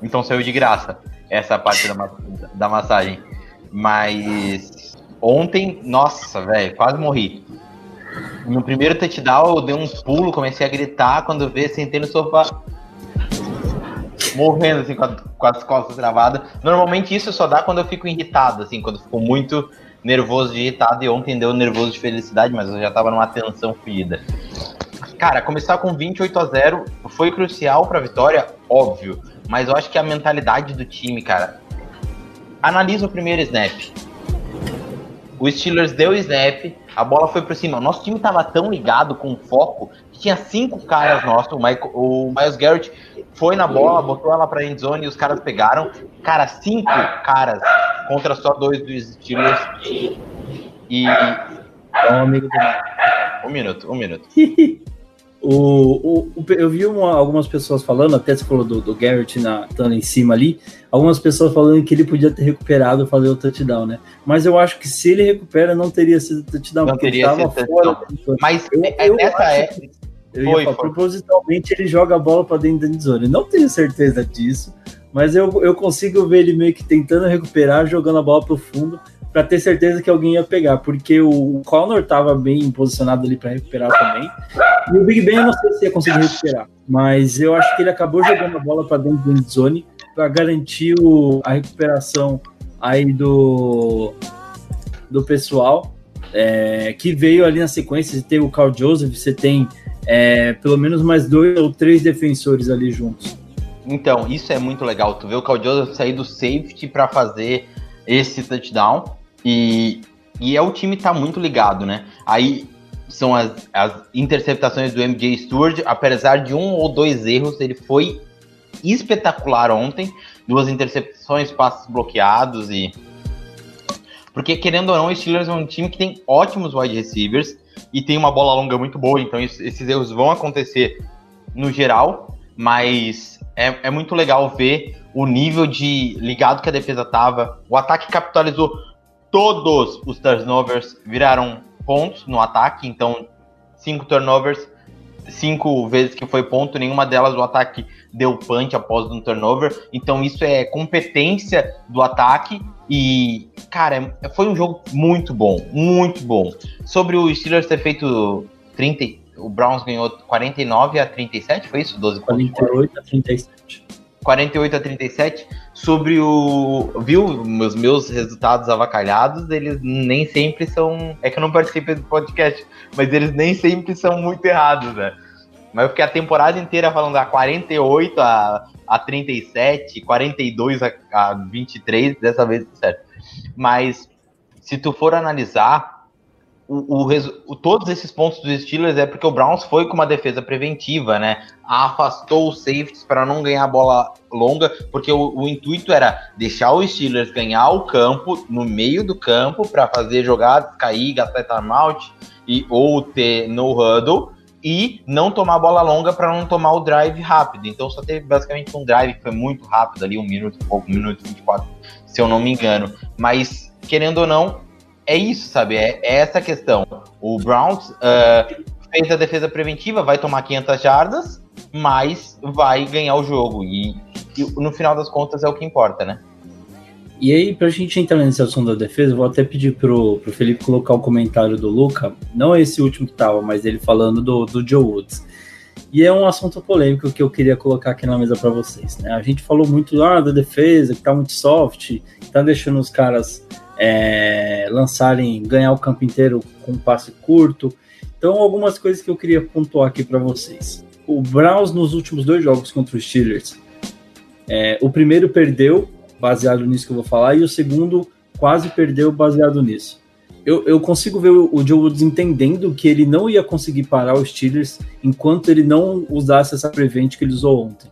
então saiu de graça essa parte da, da massagem. Mas ontem, nossa, velho, quase morri. No primeiro touchdown eu dei um pulo, comecei a gritar quando eu vi, sentei no sofá morrendo, assim, com, a, com, as costas travadas. Normalmente isso só dá quando eu fico irritado, assim, quando eu fico muito nervoso de irritado. E ontem deu nervoso de felicidade, mas eu já tava numa tensão fluida. Cara, começar com 28 a 0 foi crucial pra vitória, óbvio. Mas eu acho que a mentalidade do time, cara. Analisa o primeiro snap. O Steelers deu o snap, a bola foi por cima. Nosso time tava tão ligado com foco que tinha cinco caras nossos. O, Michael, o Miles Garrett foi na bola, botou ela pra endzone e os caras pegaram. Cara, cinco caras contra só dois dos Steelers. E. É. Um minuto, um minuto. o, o, o, eu vi uma, algumas pessoas falando, até você falou do, do Garrett na, estando em cima ali, algumas pessoas falando que ele podia ter recuperado fazer o touchdown, né? Mas eu acho que se ele recupera, não teria sido touchdown, não porque teria sido fora. Mas eu, é, eu é. Eu foi, falar, foi. propositalmente ele joga a bola para dentro da zona. Não tenho certeza disso, mas eu, eu consigo ver ele meio que tentando recuperar, jogando a bola pro fundo, para ter certeza que alguém ia pegar, porque o, Connor estava bem posicionado ali para recuperar também. E o Big Ben eu não sei se ia conseguir recuperar, mas eu acho que ele acabou jogando a bola para dentro da zone para garantir o, a recuperação aí do, do pessoal. É, que veio ali na sequência, você tem o Carl Joseph, você tem é, pelo menos mais dois ou três defensores ali juntos. Então, isso é muito legal. Tu vê o Carl sair do safety para fazer esse touchdown e, e é o time tá muito ligado, né? Aí são as, as interceptações do MJ Stewart, apesar de um ou dois erros, ele foi espetacular ontem. Duas interceptações, passos bloqueados e. Porque, querendo ou não, o Steelers é um time que tem ótimos wide receivers e tem uma bola longa muito boa, então esses erros vão acontecer no geral, mas é, é muito legal ver o nível de ligado que a defesa tava. O ataque capitalizou todos os turnovers, viraram pontos no ataque, então cinco turnovers, cinco vezes que foi ponto, nenhuma delas o ataque deu punch após um turnover. Então isso é competência do ataque e, cara, foi um jogo muito bom, muito bom. Sobre o Steelers ter feito 30, o Browns ganhou 49 a 37, foi isso? 12 48 a 37. 48 a 37. Sobre o. Viu os meus resultados avacalhados? Eles nem sempre são. É que eu não participei do podcast, mas eles nem sempre são muito errados, né? Mas eu fiquei a temporada inteira falando a 48 a, a 37, 42 a, a 23, dessa vez certo. Mas se tu for analisar, o, o, o, todos esses pontos dos Steelers é porque o Browns foi com uma defesa preventiva, né? Afastou os safeties para não ganhar bola longa, porque o, o, intuito era deixar os Steelers ganhar o campo no meio do campo para fazer jogadas, cair, gastar timeout e ou ter no huddle e não tomar bola longa para não tomar o drive rápido. Então só teve basicamente um drive que foi muito rápido ali, um minuto e pouco, um minuto e 24, se eu não me engano. Mas, querendo ou não, é isso, sabe? É, é essa questão. O Browns uh, fez a defesa preventiva, vai tomar 500 jardas, mas vai ganhar o jogo. E, e no final das contas é o que importa, né? E aí, pra gente entrar nesse assunto da defesa, vou até pedir pro, pro Felipe colocar o comentário do Luca, não esse último que tava, mas ele falando do, do Joe Woods. E é um assunto polêmico que eu queria colocar aqui na mesa para vocês. Né? A gente falou muito ah, da defesa, que tá muito soft, que tá deixando os caras é, lançarem, ganhar o campo inteiro com um passe curto. Então, algumas coisas que eu queria pontuar aqui para vocês. o Browns nos últimos dois jogos contra os Steelers, é, o primeiro perdeu, baseado nisso que eu vou falar, e o segundo quase perdeu, baseado nisso. Eu, eu consigo ver o, Joe Woods entendendo que ele não ia conseguir parar os Steelers enquanto ele não usasse essa prevent que ele usou ontem.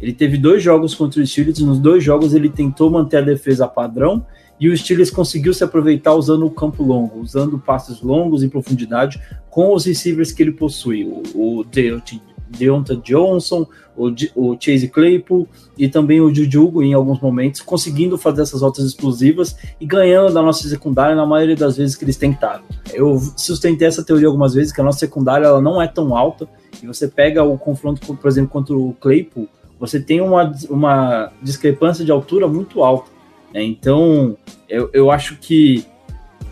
Ele teve dois jogos contra os Steelers, e nos dois jogos ele tentou manter a defesa padrão e o Steelers conseguiu se aproveitar usando o campo longo, usando passes longos em profundidade com os receivers que ele possui, o, o Deonta Johnson, o, o, Chase Claypool e também o Jujugo em alguns momentos, conseguindo fazer essas rotas explosivas e ganhando da nossa secundária na maioria das vezes que eles tentaram. Eu sustentei essa teoria algumas vezes, que a nossa secundária ela não é tão alta, e você pega o confronto, por exemplo, contra o Claypool, você tem uma, uma discrepância de altura muito alta. Né? Então, eu, eu acho que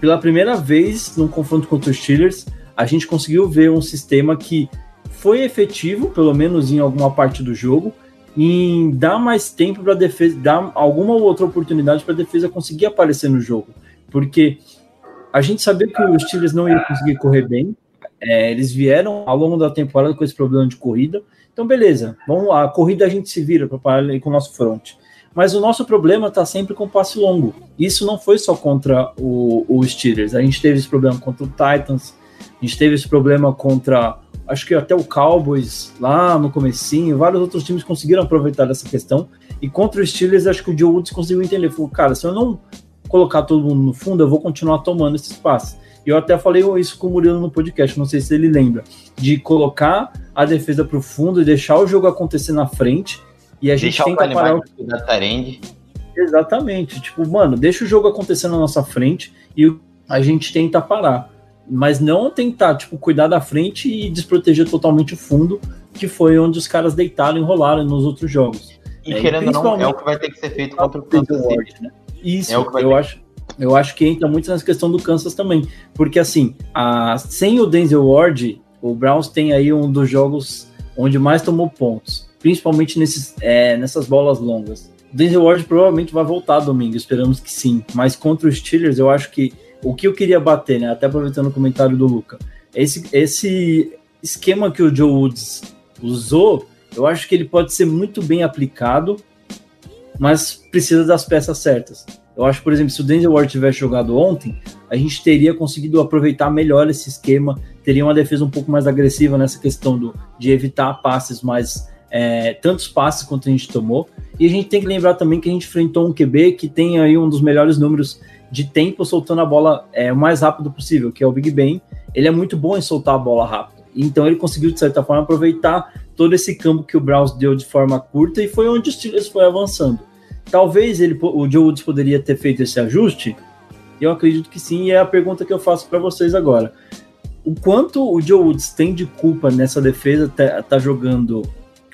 pela primeira vez no confronto contra os Steelers, a gente conseguiu ver um sistema que foi efetivo, pelo menos em alguma parte do jogo, em dar mais tempo para a defesa, dar alguma outra oportunidade para a defesa conseguir aparecer no jogo. Porque a gente sabia que os Steelers não iam conseguir correr bem, é, eles vieram ao longo da temporada com esse problema de corrida, então, beleza, vamos lá, a corrida a gente se vira para parar com o nosso front. Mas o nosso problema está sempre com passe longo. Isso não foi só contra o, o Steelers. A gente teve esse problema contra o Titans, a gente teve esse problema contra, acho que até o Cowboys lá no comecinho. Vários outros times conseguiram aproveitar dessa questão. E contra o Steelers, acho que o Joe Woods conseguiu entender. Falou, cara, se eu não colocar todo mundo no fundo, eu vou continuar tomando esse espaço. E eu até falei isso com o Murilo no podcast, não sei se ele lembra, de colocar a defesa para o fundo e deixar o jogo acontecer na frente. E a gente deixar tenta parar o da Tarend. Exatamente. Tipo, mano, deixa o jogo acontecer na nossa frente e a gente tenta parar. Mas não tentar, tipo, cuidar da frente e desproteger totalmente o fundo, que foi onde os caras deitaram e enrolaram nos outros jogos. E é, querendo ou não, é o que vai ter que ser feito contra o Kansas City. Né? Isso, é eu acho eu acho que entra muito nessa questão do Kansas também. Porque, assim, a, sem o Denzel Ward, o Browns tem aí um dos jogos onde mais tomou pontos. Principalmente nesses, é, nessas bolas longas. Denzel Ward provavelmente vai voltar domingo, esperamos que sim. Mas contra os Steelers, eu acho que o que eu queria bater, né? Até aproveitando o comentário do Luca. Esse, esse esquema que o Joe Woods usou, eu acho que ele pode ser muito bem aplicado, mas precisa das peças certas. Eu acho, por exemplo, se o Denzel Ward tivesse jogado ontem, a gente teria conseguido aproveitar melhor esse esquema, teria uma defesa um pouco mais agressiva nessa questão do, de evitar passes mais. É, tantos passes quanto a gente tomou. E a gente tem que lembrar também que a gente enfrentou um QB que tem aí um dos melhores números de tempo soltando a bola é, o mais rápido possível, que é o Big Ben. Ele é muito bom em soltar a bola rápido. Então ele conseguiu, de certa forma, aproveitar todo esse campo que o Browns deu de forma curta e foi onde o Steelers foi avançando. Talvez ele, o Joe Woods poderia ter feito esse ajuste. Eu acredito que sim, e é a pergunta que eu faço para vocês agora. O quanto o Joe Woods tem de culpa nessa defesa tá, tá jogando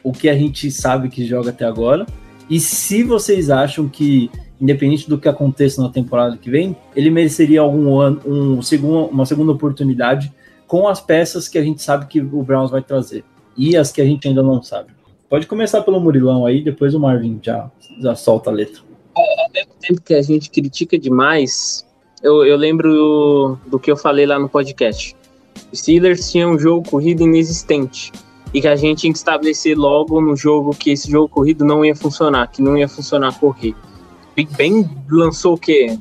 o que a gente sabe que joga até agora? E se vocês acham que, independente do que aconteça na temporada que vem, ele mereceria algum ano, um segundo, uma segunda oportunidade com as peças que a gente sabe que o Browns vai trazer e as que a gente ainda não sabe. Pode começar pelo Murilão aí, depois o Marvin já, já solta a letra. Ao mesmo tempo que a gente critica demais, eu, eu lembro do que eu falei lá no podcast. Steelers tinham um jogo corrido inexistente e que a gente tinha que estabelecer logo no jogo que esse jogo corrido não ia funcionar, que não ia funcionar correr. Big Ben lançou o quê?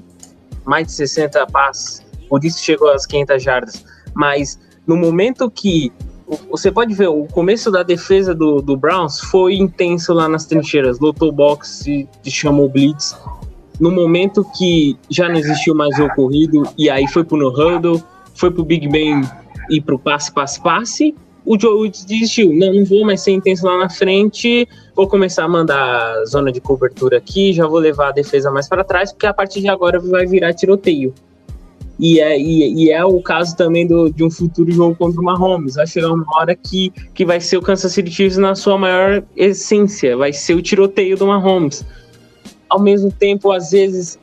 Mais de 60 passes, por isso chegou às 500 jardas. Mas no momento que você pode ver, o começo da defesa do, do Browns foi intenso lá nas trincheiras. Lotou box chamou blitz. No momento que já não existiu mais o corrido, e aí foi pro no huddle, foi pro Big Ben e pro passe, passe, passe, o Joe Woods desistiu. Não, não vou mais ser intenso lá na frente, vou começar a mandar zona de cobertura aqui, já vou levar a defesa mais para trás, porque a partir de agora vai virar tiroteio. E é, e, e, é o caso também do, de um futuro jogo contra o Mahomes. Vai chegar uma hora que, que vai ser o Kansas City Chiefs na sua maior essência, vai ser o tiroteio do Mahomes. Ao mesmo tempo, às vezes,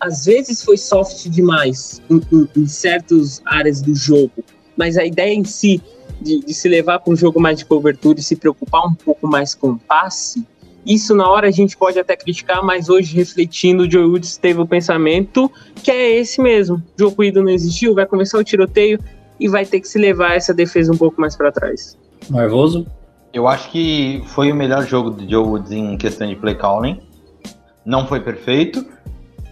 às vezes foi soft demais em, em, em certas áreas do jogo, mas a ideia em si de, de se levar para um jogo mais de cobertura e se preocupar um pouco mais com o passe, isso na hora a gente pode até criticar, mas hoje refletindo, o Joe Woods teve o pensamento que é esse mesmo. O jogo corrido não existiu, vai começar o tiroteio e vai ter que se levar essa defesa um pouco mais para trás. Nervoso? Eu acho que foi o melhor jogo do Joe Woods em questão de play calling. Não foi perfeito.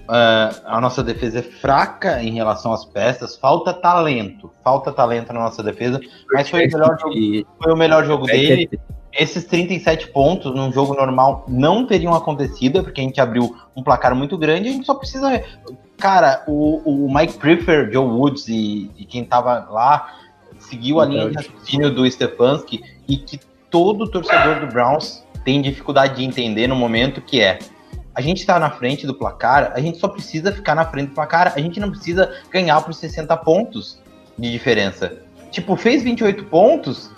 Uh, a nossa defesa é fraca em relação às peças. Falta talento. Falta talento na nossa defesa. Mas foi o melhor jogo, foi o melhor jogo dele. Esses 37 pontos num jogo normal não teriam acontecido, porque a gente abriu um placar muito grande. A gente só precisa. Cara, o, o Mike Prefer, Joe Woods e, e quem tava lá seguiu a linha de raciocínio do Stefanski e que todo torcedor do Browns tem dificuldade de entender no momento que é a gente está na frente do placar, a gente só precisa ficar na frente do placar, a gente não precisa ganhar por 60 pontos de diferença. Tipo, fez 28 pontos,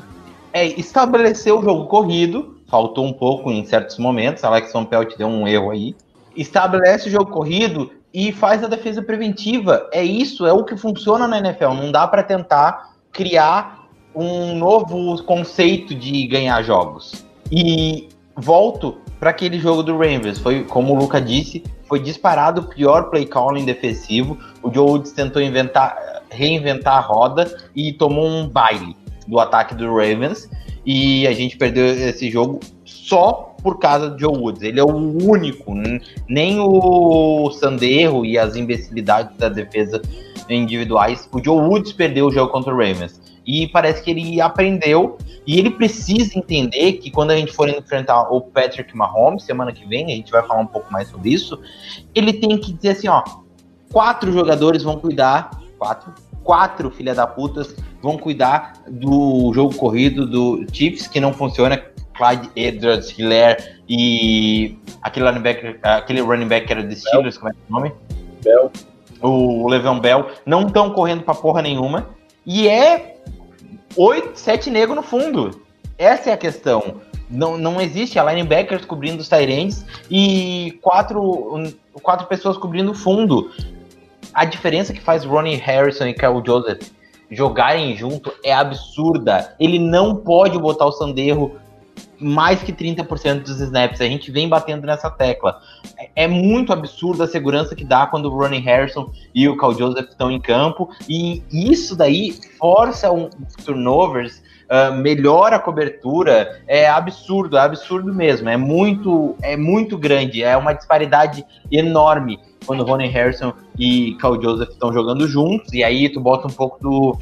é, estabeleceu o jogo corrido, faltou um pouco em certos momentos, Alex Pelt deu um erro aí, estabelece o jogo corrido e faz a defesa preventiva. É isso, é o que funciona na NFL. Não dá para tentar criar um novo conceito de ganhar jogos. E volto para aquele jogo do Ravens. Foi, como o Luca disse, foi disparado o pior play calling defensivo. O Joe Woods tentou inventar, reinventar a roda e tomou um baile do ataque do Ravens. E a gente perdeu esse jogo só por causa do Joe Woods. Ele é o único, nem o Sanderro e as imbecilidades da defesa individuais. O Joe Woods perdeu o jogo contra o Ravens. E parece que ele aprendeu e ele precisa entender que quando a gente for enfrentar o Patrick Mahomes semana que vem, a gente vai falar um pouco mais sobre isso, ele tem que dizer assim, ó, quatro jogadores vão cuidar, quatro, quatro filha da putas vão cuidar do jogo corrido do Chiefs que não funciona, Clyde Edwards, Hilaire e aquele running back, aquele running back que era de Steelers, como é, é o nome? Bell. O Le'Veon Bell não estão correndo pra porra nenhuma. E é oito, sete negros no fundo. Essa é a questão. Não, não existe a linebackers cobrindo os Tyrands e quatro, quatro pessoas cobrindo o fundo. A diferença que faz Ronnie Harrison e Kyle Joseph jogarem junto é absurda. Ele não pode botar o Sanderro mais que 30% dos snaps. A gente vem batendo nessa tecla. É, é muito absurda a segurança que dá quando o Ronnie Harrison e o Cal Joseph estão em campo. E isso daí força um turnovers, uh, melhora a cobertura. É absurdo, é absurdo mesmo. É muito, é muito grande. É uma disparidade enorme quando o Ronnie Harrison e Cal Joseph estão jogando juntos. E aí tu bota um pouco do,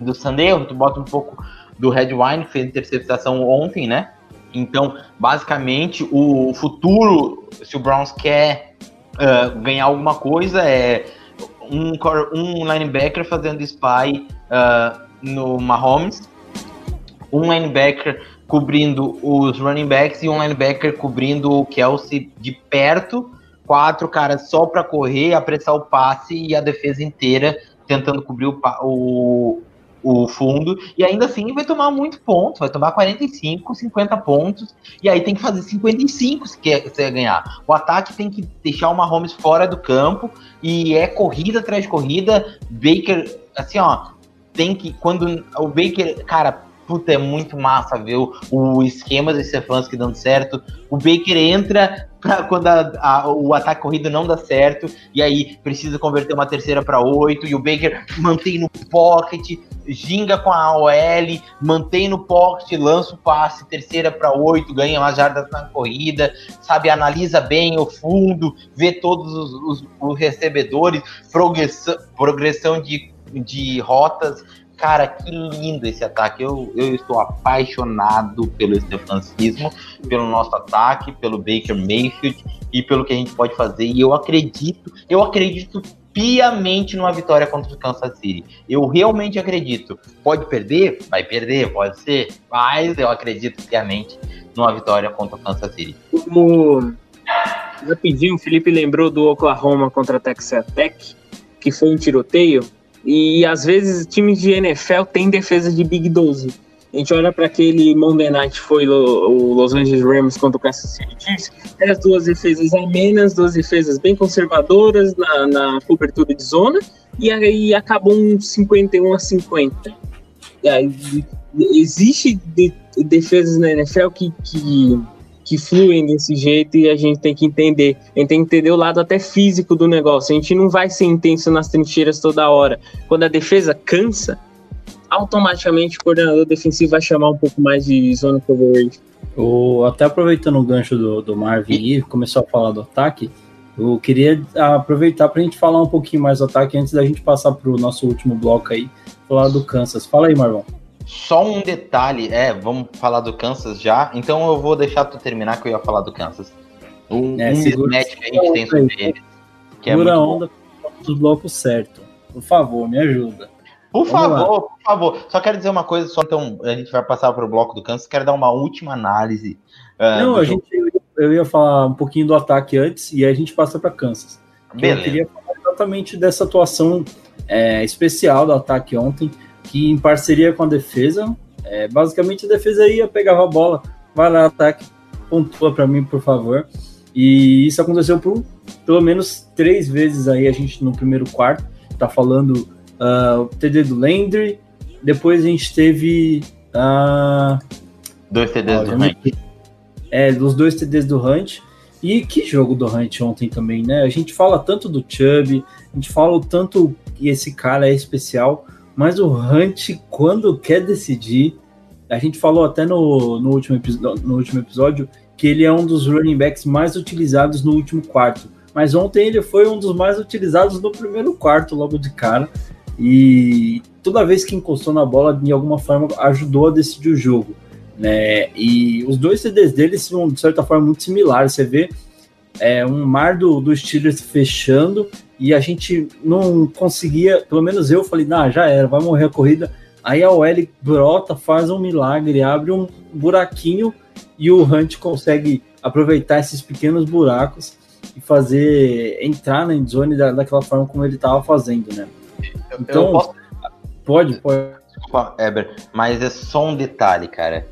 do Sandero, tu bota um pouco do Red Wine, que fez interceptação ontem, né? Então, basicamente, o futuro, se o Browns quer uh, ganhar alguma coisa, é um, um linebacker fazendo spy uh, no Mahomes, um linebacker cobrindo os running backs e um linebacker cobrindo o Kelsey de perto, quatro caras só para correr, apressar o passe e a defesa inteira tentando cobrir o, o, o fundo, e ainda assim vai tomar muito ponto, vai tomar 45, 50 pontos, e aí tem que fazer 55 se quer, se ganhar. O ataque tem que deixar o Mahomes fora do campo, e é corrida atrás de corrida, Baker, assim, ó, tem que, quando o Baker, cara, puta, é muito massa ver o, o esquema desse Stefanski dando certo. O Baker entra pra quando a, a, o ataque corrido não dá certo, e aí precisa converter uma terceira para oito, e o Baker mantém no pocket, ginga com a OL, mantém no pocket, lança o passe, terceira para oito, ganha umas jardas na corrida, sabe, analisa bem o fundo, vê todos os, os, os recebedores, progressão, progressão de, de rotas, Cara, que lindo esse ataque. Eu, eu estou apaixonado pelo Stefancismo, pelo nosso ataque, pelo Baker Mayfield e pelo que a gente pode fazer. E eu acredito, eu acredito piamente numa vitória contra o Kansas City. Eu realmente acredito. Pode perder? Vai perder, pode ser. Mas eu acredito piamente numa vitória contra o Kansas City. Como rapidinho, o Felipe lembrou do Oklahoma contra a Texas Tech, que foi um tiroteio. E às vezes times de NFL têm defesa de Big 12. A gente olha para aquele Monday Night foi o Los Angeles Rams contra o Kansas City Chiefs, as duas defesas amenas, duas defesas bem conservadoras na, na cobertura de zona, e aí acabou um 51 a 50. E aí, existe de, defesas na NFL que, que que fluem desse jeito e a gente tem que entender. A gente tem que entender o lado até físico do negócio. A gente não vai ser intenso nas trincheiras toda hora. Quando a defesa cansa, automaticamente o coordenador defensivo vai chamar um pouco mais de zona coverage. O, até aproveitando o gancho do, do Marvin e começou a falar do ataque, eu queria aproveitar para a gente falar um pouquinho mais do ataque antes da gente passar para o nosso último bloco aí, falar do Kansas. Fala aí, Marlon. Só um detalhe, é, vamos falar do Kansas já. Então eu vou deixar tu terminar que eu ia falar do Kansas. Um, É, um mismatch que a gente tem sobre eles. Que é Segura muito a bom. onda dos blocos certo. Por favor, me ajuda. Por Vamos lá. favor, por favor. Só quero dizer uma coisa, só então a gente vai passar para o bloco do Kansas. Quero dar uma última análise. ah, Não, a jogo. gente, eu ia falar um pouquinho do ataque antes e aí a gente passa para Kansas. Que Eu Beleza. queria falar exatamente dessa atuação é, especial do ataque ontem, que em parceria com a defesa, é, basicamente a defesa ia, pegava a bola, vai lá, ataque, pontua para mim, por favor. E isso aconteceu por pelo menos três vezes aí, a gente no primeiro quarto, tá falando ah, o TD do Landry, depois a gente teve. ah, Dois TDs do Olha, Hunt. é, dos dois TDs do Hunt. E que jogo do Hunt ontem também, né? A gente fala tanto do Chubb, a gente fala o tanto que esse cara é especial, mas o Hunt, quando quer decidir, a gente falou até no, no, último, no último episódio que ele é um dos running backs mais utilizados no último quarto. Mas ontem ele foi um dos mais utilizados no primeiro quarto, logo de cara. E toda vez que encostou na bola, de alguma forma, ajudou a decidir o jogo né? E os dois CDs deles são, de certa forma, muito similares. Você vê é, um mar do, do Steelers fechando e a gente não conseguia, pelo menos eu falei, nah, já era, vai morrer a corrida. Aí a OL brota, faz um milagre, abre um buraquinho e o Hunt consegue aproveitar esses pequenos buracos e fazer entrar na endzone da, daquela forma como ele estava fazendo, né? Então, eu posso pode, pode. Desculpa, Eber, mas é só um detalhe, cara.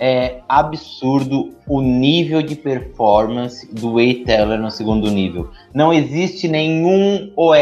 É absurdo o nível de performance do Way Teller no segundo nível. Não existe nenhum OL,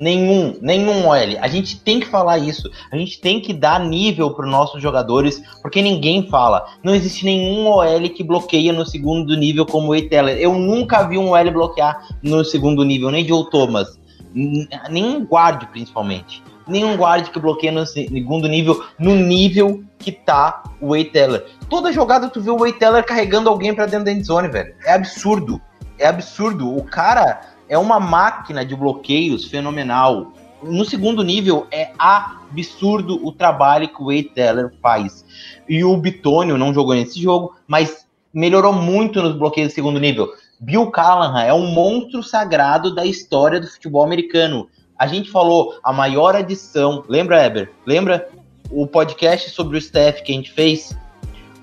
nenhum, nenhum OL. A gente tem que falar isso. A gente tem que dar nível para os nossos jogadores, porque ninguém fala. Não existe nenhum OL que bloqueia no segundo nível como o Way Teller. Eu nunca vi um OL bloquear no segundo nível, nem de Thomas, N- nem um guarde principalmente nenhum guarde que bloqueia no segundo nível, no nível que tá o Way Teller. Toda jogada tu vê o Way Teller carregando alguém pra dentro da endzone, velho. É absurdo. É absurdo. O cara é uma máquina de bloqueios fenomenal. No segundo nível, é absurdo o trabalho que o Way Teller faz. E o Bitônio não jogou nesse jogo, mas melhorou muito nos bloqueios do segundo nível. Bill Callahan é um monstro sagrado da história do futebol americano. A gente falou a maior adição. Lembra, Eber? Lembra o podcast sobre o staff que a gente fez?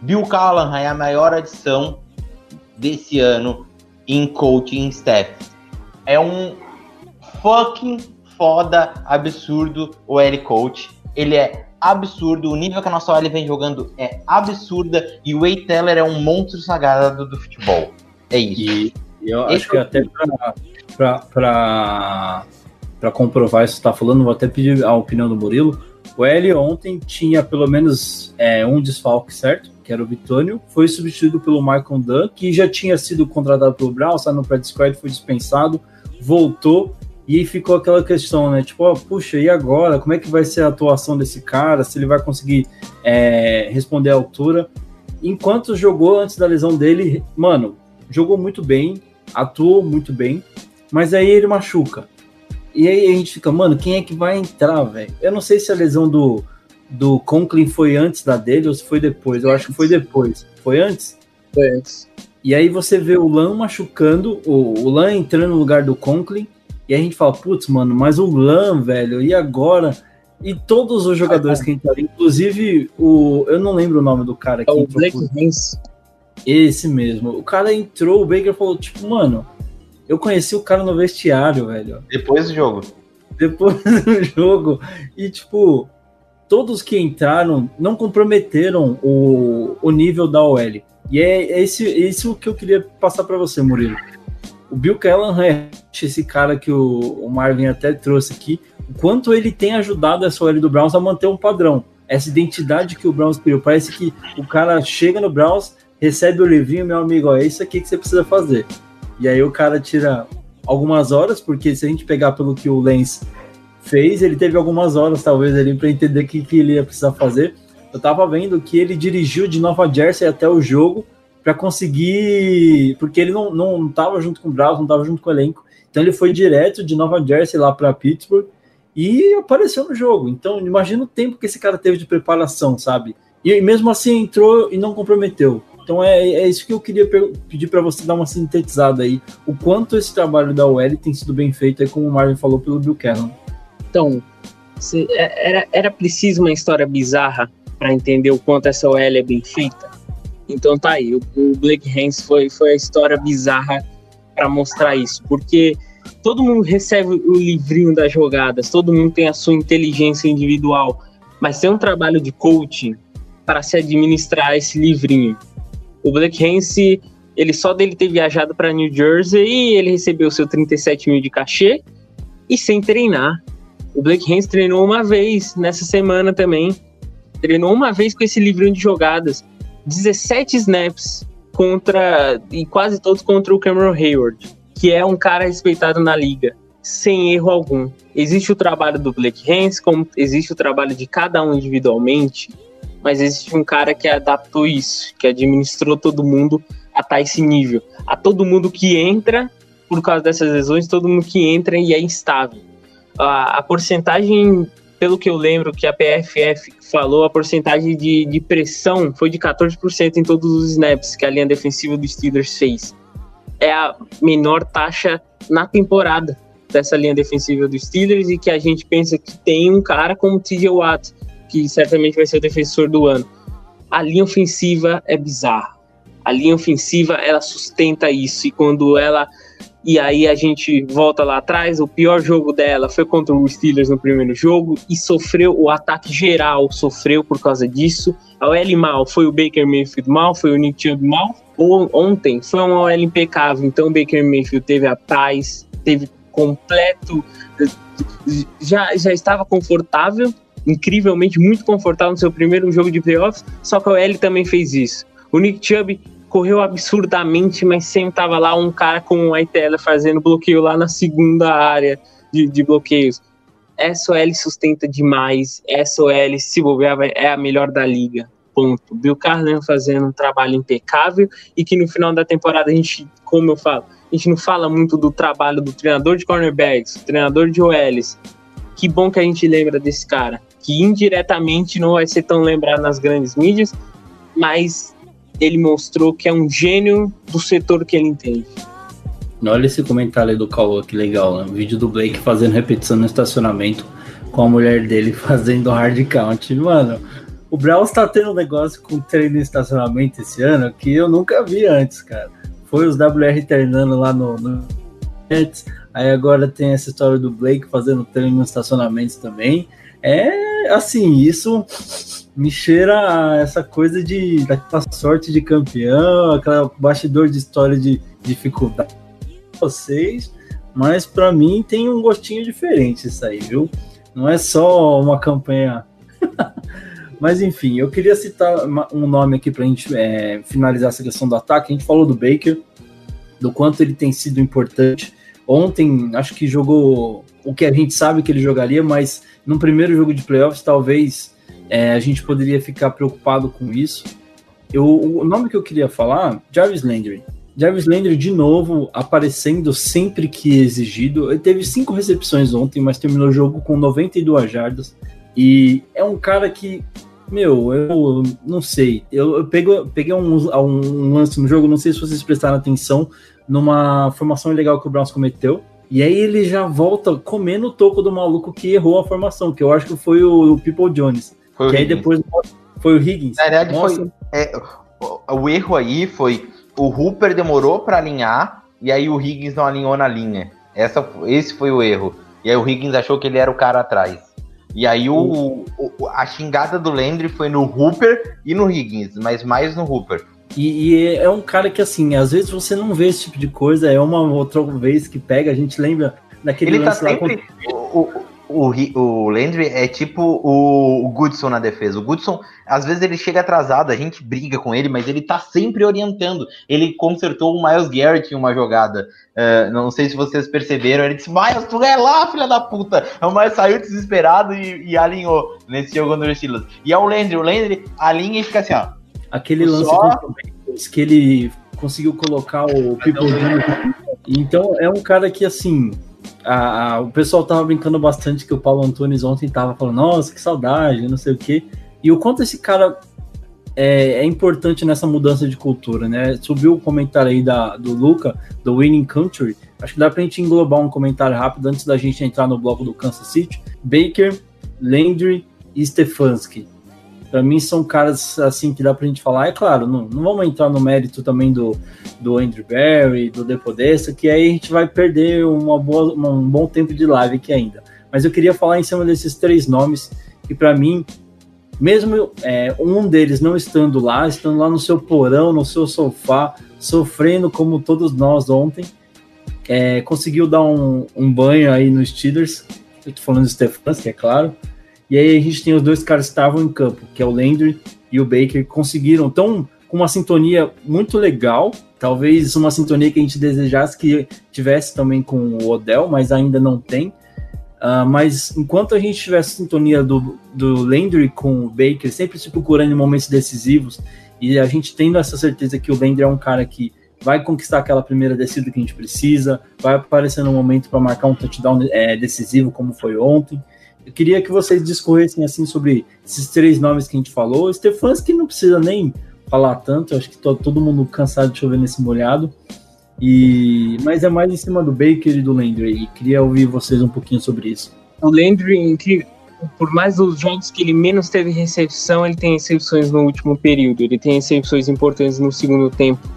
Bill Callahan é a maior adição desse ano em coaching staff. É um fucking foda absurdo o L coach. Ele é absurdo. O nível que a nossa OL vem jogando é absurda. E o Way Teller é um monstro sagrado do futebol. É isso. E eu Esse acho que é até para comprovar isso que você está falando, vou até pedir a opinião do Murilo. O L ontem tinha pelo menos é, um desfalque, certo? Que era o Vitônio. Foi substituído pelo Michael Dunn, que já tinha sido contratado pelo Brown, saiu no practice squad, foi dispensado, voltou. E aí ficou aquela questão, né? Tipo, ó, puxa, e agora? Como é que vai ser a atuação desse cara? Se ele vai conseguir é, responder à altura? Enquanto jogou antes da lesão dele, mano, jogou muito bem, atuou muito bem, mas aí ele machuca. E aí a gente fica, mano, quem é que vai entrar, velho? Eu não sei se a lesão do, do Conklin foi antes da dele ou se foi depois. Eu acho que foi depois. Foi antes? Foi antes. E aí você vê o Lan machucando, o, o Lan entrando no lugar do Conklin, e a gente fala, putz, mano, mas o Lan, velho, e agora? E todos os jogadores que entraram, inclusive o. Eu não lembro o nome do cara que É o Blake Hens. Esse mesmo. O cara entrou, o Baker falou, tipo, mano, eu conheci o cara no vestiário, velho. Depois do jogo. Depois do jogo. E, tipo, todos que entraram não comprometeram o, o nível da OL. E é esse, esse o que eu queria passar para você, Murilo. O Bill Callahan é esse cara que o, o Marvin até trouxe aqui, o quanto ele tem ajudado essa OL do Browns a manter um padrão. Essa identidade que o Browns criou. Parece que o cara chega no Browns, recebe o livrinho, meu amigo, ó, é isso aqui que você precisa fazer. E aí o cara tira algumas horas, porque se a gente pegar pelo que o Lens fez, ele teve algumas horas, talvez, ali, para entender o que, que ele ia precisar fazer. Eu tava vendo que ele dirigiu de Nova Jersey até o jogo para conseguir. Porque ele não, não tava junto com o Browns, não tava junto com o elenco. Então ele foi direto de Nova Jersey lá para Pittsburgh e apareceu no jogo. Então imagina o tempo que esse cara teve de preparação, sabe? E mesmo assim entrou e não comprometeu. Então é, é isso que eu queria pedir para você dar uma sintetizada aí. O quanto esse trabalho da OL tem sido bem feito, aí, como o Marvin falou pelo Bill Cannon. Então, é, era, era preciso uma história bizarra para entender o quanto essa OL é bem feita. Então tá aí, o, o Blake Hens foi, foi a história bizarra para mostrar isso, porque todo mundo recebe o livrinho das jogadas, todo mundo tem a sua inteligência individual, mas tem um trabalho de coaching para se administrar esse livrinho. O Black Hance, ele só dele ter viajado para New Jersey, ele recebeu seu 37 mil de cachê e sem treinar. O Black Hance treinou uma vez nessa semana também. Treinou uma vez com esse livrinho de jogadas. 17 snaps contra. e quase todos contra o Cameron Hayward, que é um cara respeitado na liga, sem erro algum. Existe o trabalho do Blake Hance, como existe o trabalho de cada um individualmente, mas existe um cara que adaptou isso, que administrou todo mundo a tá esse nível. A todo mundo que entra, por causa dessas lesões, todo mundo que entra e é instável. A, a porcentagem, pelo que eu lembro que a PFF falou, a porcentagem de, de pressão foi de 14% em todos os snaps que a linha defensiva dos Steelers fez. É a menor taxa na temporada dessa linha defensiva dos Steelers e que a gente pensa que tem um cara como TJ Watt, que certamente vai ser o defensor do ano. A linha ofensiva é bizarra. A linha ofensiva ela sustenta isso e quando ela e aí a gente volta lá atrás, o pior jogo dela foi contra os Steelers no primeiro jogo e sofreu o ataque geral, sofreu por causa disso. A OL mal foi o Baker Mayfield mal, foi o Nick Chubb mal. Ontem foi uma OL impecável, então o Baker Mayfield teve a paz, teve completo já, já estava confortável incrivelmente muito confortável no seu primeiro jogo de playoffs, só que o L também fez isso. O Nick Chubb correu absurdamente, mas sempre estava lá um cara com o ITL fazendo bloqueio lá na segunda área de, de bloqueios. SOL sustenta demais, SOL, se bobear, é a melhor da liga. Ponto. Bill Carlin fazendo um trabalho impecável e que no final da temporada a gente, como eu falo, a gente não fala muito do trabalho do treinador de cornerbacks, treinador de OLs. Que bom que a gente lembra desse cara que indiretamente não vai ser tão lembrado nas grandes mídias, mas ele mostrou que é um gênio do setor que ele entende. Olha esse comentário aí do Cauã, que legal, né? O vídeo do Blake fazendo repetição no estacionamento com a mulher dele fazendo hard count. Mano, o Browns tá tendo um negócio com treino em estacionamento esse ano que eu nunca vi antes, cara. Foi os WR treinando lá no, no Aí agora tem essa história do Blake fazendo treino no estacionamento também. É assim, isso me cheira essa coisa de daquela sorte de campeão, aquela bastidor de história de dificuldade vocês, mas para mim tem um gostinho diferente isso aí, viu? Não é só uma campanha. mas enfim, eu queria citar um nome aqui para a gente é, finalizar essa questão do ataque. A gente falou do Baker, do quanto ele tem sido importante. Ontem, acho que jogou o que a gente sabe que ele jogaria, mas no primeiro jogo de playoffs, talvez é, a gente poderia ficar preocupado com isso. Eu, o nome que eu queria falar, Jarvis Landry. Jarvis Landry, de novo, aparecendo sempre que exigido. Ele teve cinco recepções ontem, mas terminou o jogo com 92 jardas. E é um cara que, meu, eu não sei. Eu, eu peguei um, um lance no jogo, não sei se vocês prestaram atenção, numa formação ilegal que o Browns cometeu. E aí ele já volta comendo o toco do maluco que errou a formação, que eu acho que foi o, o People Jones. Foi que aí depois foi o Higgins. Na verdade, foi, é, o, o, erro aí foi o Hooper demorou para alinhar e aí o Higgins não alinhou na linha. Essa, esse foi o erro. E aí o Higgins achou que ele era o cara atrás. E aí o, o, a xingada do Landry foi no Hooper e no Higgins, mas mais no Hooper. E, e, é um cara que, assim, às vezes você não vê esse tipo de coisa, é uma outra vez que pega, a gente lembra daquele ele tá sempre, lá. O, o, o, Landry é tipo o, o Goodson na defesa. O Goodson, às vezes ele chega atrasado, a gente briga com ele, mas ele tá sempre orientando. Ele consertou o Miles Garrett em uma jogada. É, não sei se vocês perceberam. Ele disse: Miles, tu é lá, filha da puta. O Miles saiu desesperado e, e alinhou nesse jogo contra os Steelers. E é o Landry. O Landry alinha e fica assim, ó. Aquele Só- lance o Bengals que ele conseguiu colocar o People Jr. Então é um cara que assim. a- a- o pessoal tava brincando bastante que o Paulo Antunes ontem tava falando, nossa, que saudade, não sei o quê. E o quanto esse cara é, é importante nessa mudança de cultura, né? Subiu o comentário aí da, do Luca, do Winning Country. Acho que dá pra gente englobar um comentário rápido antes da gente entrar no bloco do Kansas City. Baker, Landry e Stefanski. Pra mim são caras assim que dá pra gente falar. É claro, não, não vamos entrar no mérito também do, do Andrew Barry, do Depodesta, que aí a gente vai perder uma boa, um bom tempo de live aqui ainda. Mas eu queria falar em cima desses três nomes que pra mim, mesmo é, um deles não estando lá, estando lá no seu porão, no seu sofá, sofrendo como todos nós ontem, é, conseguiu dar um, um banho aí nos Steelers. Eu tô falando do Stefanski, é claro. E aí a gente tem os dois caras que estavam em campo, que é o Landry e o Baker, conseguiram tão com uma sintonia muito legal, talvez uma sintonia que a gente desejasse que tivesse também com o Odell, mas ainda não tem. Ah, mas enquanto a gente tivesse sintonia do, do Landry com o Baker, sempre se procurando em momentos decisivos, e a gente tendo essa certeza que o Landry é um cara que vai conquistar aquela primeira descida que a gente precisa, vai aparecer no momento para marcar um touchdown é, decisivo, como foi ontem. Eu queria que vocês discorressem assim sobre esses três nomes que a gente falou. Stefanski não precisa nem falar tanto, acho que tô, todo mundo cansado de chover nesse molhado. E mas é mais em cima do Baker e do Landry. E queria ouvir vocês um pouquinho sobre isso. O Landry, que, por mais dos jogos que ele menos teve recepção, ele tem recepções no último período, ele tem recepções importantes no segundo tempo.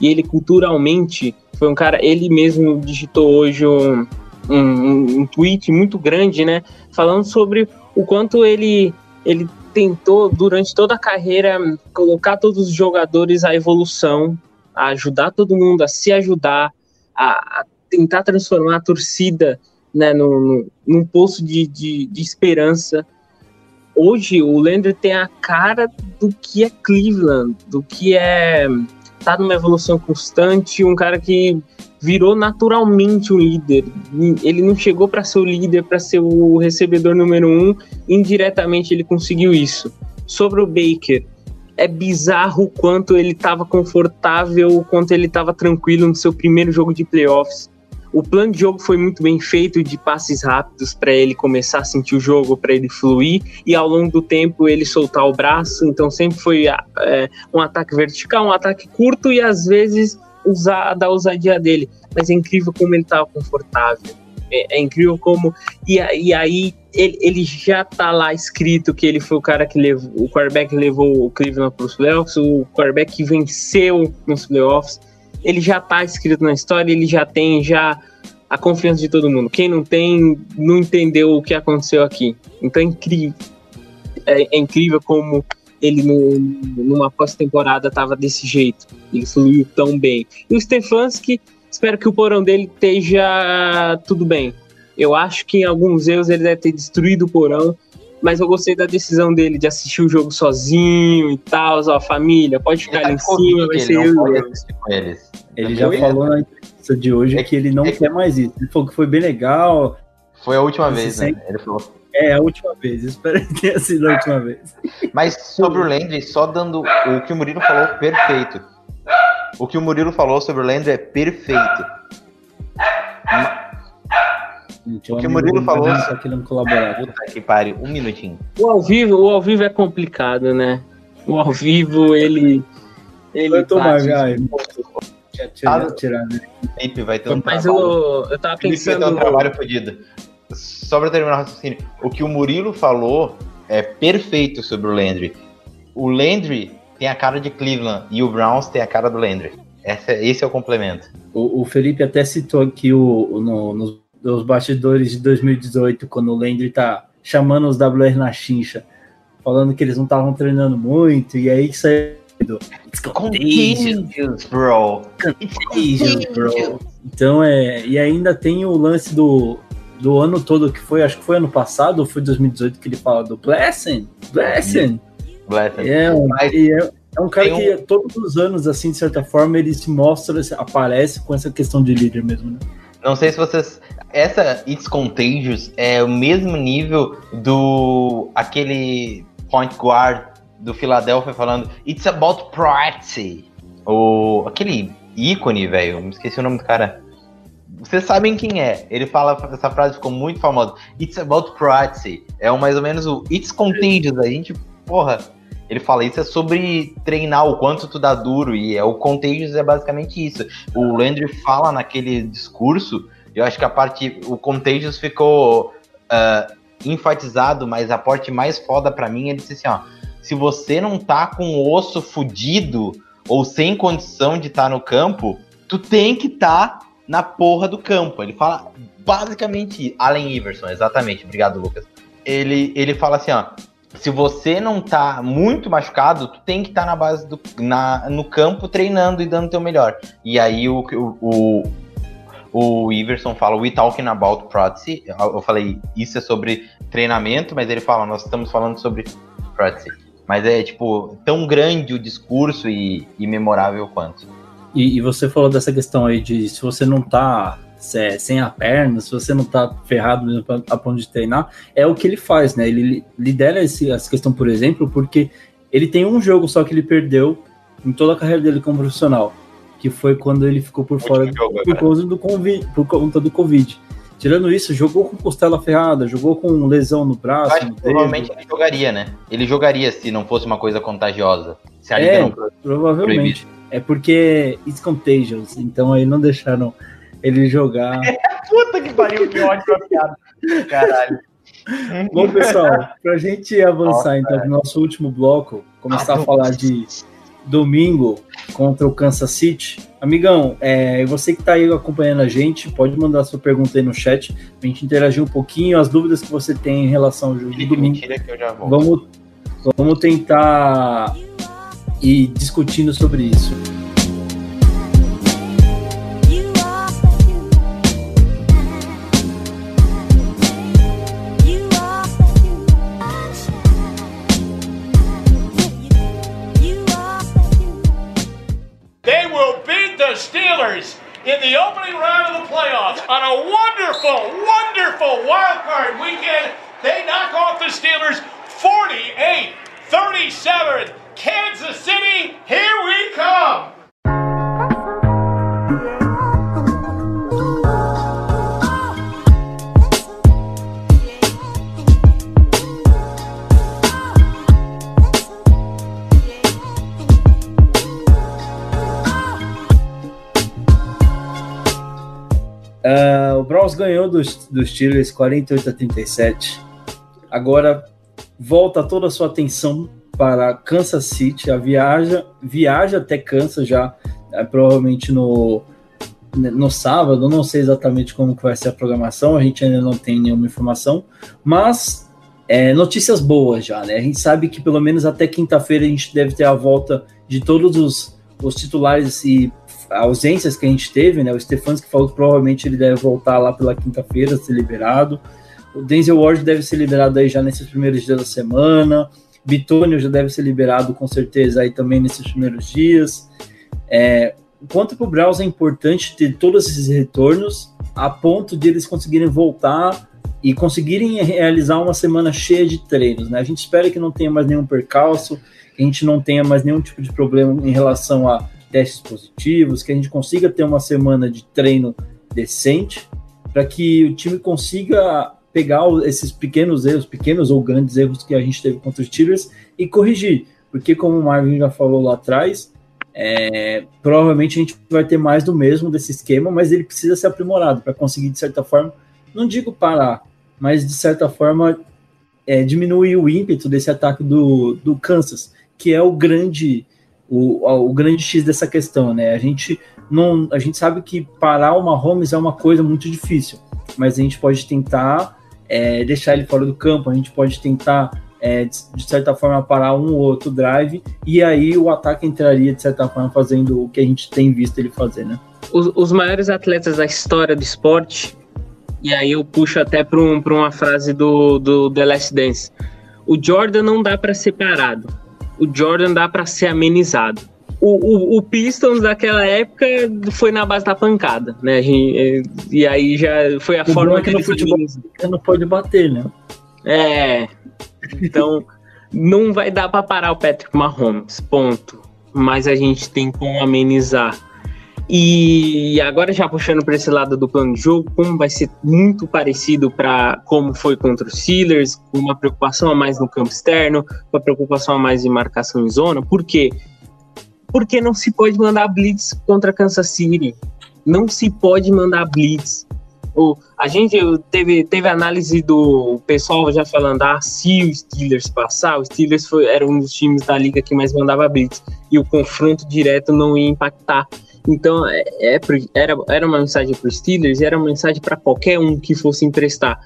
E ele culturalmente foi um cara, ele mesmo digitou hoje um, um, um tweet muito grande, né? Falando sobre o quanto ele, ele tentou, durante toda a carreira, colocar todos os jogadores à evolução, a ajudar todo mundo a se ajudar, a, a tentar transformar a torcida né, no, no, num poço de, de, de esperança. Hoje o Landry tem a cara do que é Cleveland, do que é tá numa evolução constante, um cara que virou naturalmente um líder. Ele não chegou para ser o líder, para ser o recebedor número um, indiretamente ele conseguiu isso. Sobre o Baker, é bizarro o quanto ele estava confortável, o quanto ele estava tranquilo no seu primeiro jogo de playoffs. O plano de jogo foi muito bem feito, de passes rápidos para ele começar a sentir o jogo, para ele fluir, e ao longo do tempo ele soltar o braço. Então sempre foi é, um ataque vertical, um ataque curto e às vezes usar da ousadia dele. Mas é incrível como ele estava confortável. É, é, incrível como. E, e aí ele, ele já tá lá escrito que ele foi o cara que levou. O quarterback que levou o Cleveland para os playoffs, o quarterback que venceu nos playoffs ele já tá escrito na história, ele já tem já a confiança de todo mundo. Quem não tem, não entendeu o que aconteceu aqui. Então é incrível. É, é incrível como ele no, numa pós-temporada tava desse jeito. Ele fluiu tão bem. E o Stefanski, espero que o porão dele esteja tudo bem. Eu acho que em alguns erros ele deve ter destruído o porão, mas eu gostei da decisão dele de assistir o jogo sozinho e tal, ó, família, pode ficar ali em cima, vai ser eu. Eles. Ele já falou na entrevista de hoje que ele não quer mais isso. Ele falou que foi bem legal. Foi a última vez, né? Ele falou. É, a última vez. Espero que tenha sido a última vez. Mas sobre o Landry, só dando o que o Murilo falou, perfeito. O que o Murilo falou sobre o Landry é perfeito. Gente, o que o Murilo falou. Tá querendo colaborar. Puta que pariu, um minutinho. O ao vivo, o ao vivo é complicado, né? O ao vivo, ele. Ele Vai tomar, vai. Tirar, tirar, né? Vai ter um Mas trabalho. eu, eu tava Felipe vai ter um pensando. trabalho fodido. Só pra terminar o raciocínio, o que o Murilo falou é perfeito sobre o Landry. O Landry tem a cara de Cleveland e o Browns tem a cara do Landry. Essa, esse é o complemento. O, o Felipe até citou aqui o, o- no- nos, nos bastidores de 2018, quando o Landry tá chamando os WR na chincha, falando que eles não estavam treinando muito, e aí que saiu do It's Contagious, bro. contagious, bro. Então é. E ainda tem o lance do, do ano todo que foi, acho que foi ano passado ou foi 2018 que ele fala do Blessing, Blessing. Blessing. É é, é um cara que todos os anos, assim, de certa forma, ele se mostra, aparece com essa questão de líder mesmo, né? Não sei se vocês. Essa It's Contagious é o mesmo nível do. aquele point guard do Philadelphia falando It's about privacy. O, aquele ícone, velho. Me esqueci o nome do cara. Vocês sabem quem é. Ele fala, essa frase ficou muito famosa. It's about privacy. É o, mais ou menos o It's contagious. A gente, porra, ele fala isso é sobre treinar o quanto tu dá duro e é o contagious é basicamente isso. O Landry fala naquele discurso, eu acho que a parte o contagious ficou ah, enfatizado, mas a parte mais foda pra mim ele disse assim, ó, se você não tá com o osso fudido ou sem condição de estar no campo, tu tem que estar na porra do campo. Ele fala basicamente Allen Iverson, exatamente. Obrigado, Lucas. Ele, ele fala assim, ó, se você não tá muito machucado, tu tem que estar na base do na, no campo treinando e dando o teu melhor. E aí o o, o, o Iverson fala, we talking about practice. Eu falei, isso é sobre treinamento, mas ele fala, nós estamos falando sobre practice. Mas é, tipo, tão grande o discurso e, e memorável quanto. E, e você falou dessa questão aí de se você não tá se- sem a perna, se você não tá ferrado mesmo pra- a ponto de treinar, é o que ele faz, né? Ele li- lidera esse, essa questão, por exemplo, porque ele tem um jogo só que ele perdeu em toda a carreira dele como profissional, que foi quando ele ficou por fora jogo por causa do Covid, por conta do Covid. Tirando isso, jogou com costela ferrada, jogou com lesão no braço, acho no provavelmente ele jogaria, né? Ele jogaria se não fosse uma coisa contagiosa. Se a liga É, não fosse provavelmente. É porque it's contagious, então aí não deixaram ele jogar. Puta que pariu, que ótima piada. Caralho. Bom, pessoal, pra gente avançar Nossa, então pro nosso último bloco, começar Ah, a falar de domingo contra o Kansas City. Amigão, é, você que tá aí acompanhando a gente, pode mandar sua pergunta aí no chat, pra gente interagir um pouquinho, as dúvidas que você tem em relação ao jogo Felipe, domingo. mentira que eu já vou. Vamos, vamos tentar ir discutindo sobre isso. Dos, Steelers 48 a 37. Agora volta toda a sua atenção para Kansas City. A viaja, viaja até Kansas já, eh, provavelmente no, no sábado. Não sei exatamente como que vai ser a programação, a gente ainda não tem nenhuma informação, mas é, notícias boas já, né? A gente sabe que pelo menos até quinta-feira a gente deve ter a volta de todos os, os titulares e ausências que a gente teve, né? O Stefanski falou que provavelmente ele deve voltar lá pela quinta-feira, ser liberado. O Denzel Ward deve ser liberado aí já nesses primeiros dias da semana. Bitônio já deve ser liberado com certeza aí também nesses primeiros dias. É, quanto para o Browns é importante ter todos esses retornos a ponto de eles conseguirem voltar e conseguirem realizar uma semana cheia de treinos, né? A gente espera que não tenha mais nenhum percalço, que a gente não tenha mais nenhum tipo de problema em relação a testes positivos, que a gente consiga ter uma semana de treino decente, para que o time consiga pegar esses pequenos erros, pequenos ou grandes erros que a gente teve contra os Steelers e corrigir, porque como o Marvin já falou lá atrás, é, provavelmente a gente vai ter mais do mesmo desse esquema, mas ele precisa ser aprimorado para conseguir de certa forma, não digo parar, mas de certa forma é, diminuir o ímpeto desse ataque do, do Kansas, que é o grande o, o grande X dessa questão, né? A gente não, a gente sabe que parar o Mahomes é uma coisa muito difícil, mas a gente pode tentar é, deixar ele fora do campo, a gente pode tentar é, de, certa forma parar um ou outro drive e aí o ataque entraria de certa forma fazendo o que a gente tem visto ele fazer, né? Os, os maiores atletas da história do esporte E aí eu puxo até para um, uma frase do, do The Last Dance. O Jordan não dá para ser parado. O Jordan dá para ser amenizado. O, o, o Pistons daquela época foi na base da pancada, né? Gente- E aí já foi a O forma é que ele foi não pode bater, né? É. Então, não vai dar pra parar o Patrick Mahomes, ponto. Mas a gente tem como amenizar. E agora já puxando para esse lado do plano de jogo, como vai ser muito parecido para como foi contra os Steelers, com uma preocupação a mais no campo externo, uma preocupação a mais em marcação em zona. Por quê? Porque não se pode mandar blitz contra Kansas City. Não se pode mandar blitz. O, a gente teve, teve análise do pessoal já falando, ah, se o Steelers passar, o Steelers foi, era um dos times da liga que mais mandava blitz, e o confronto direto não ia impactar. Então, é, é era, era uma mensagem para os Steelers, e era uma mensagem para qualquer um que fosse emprestar,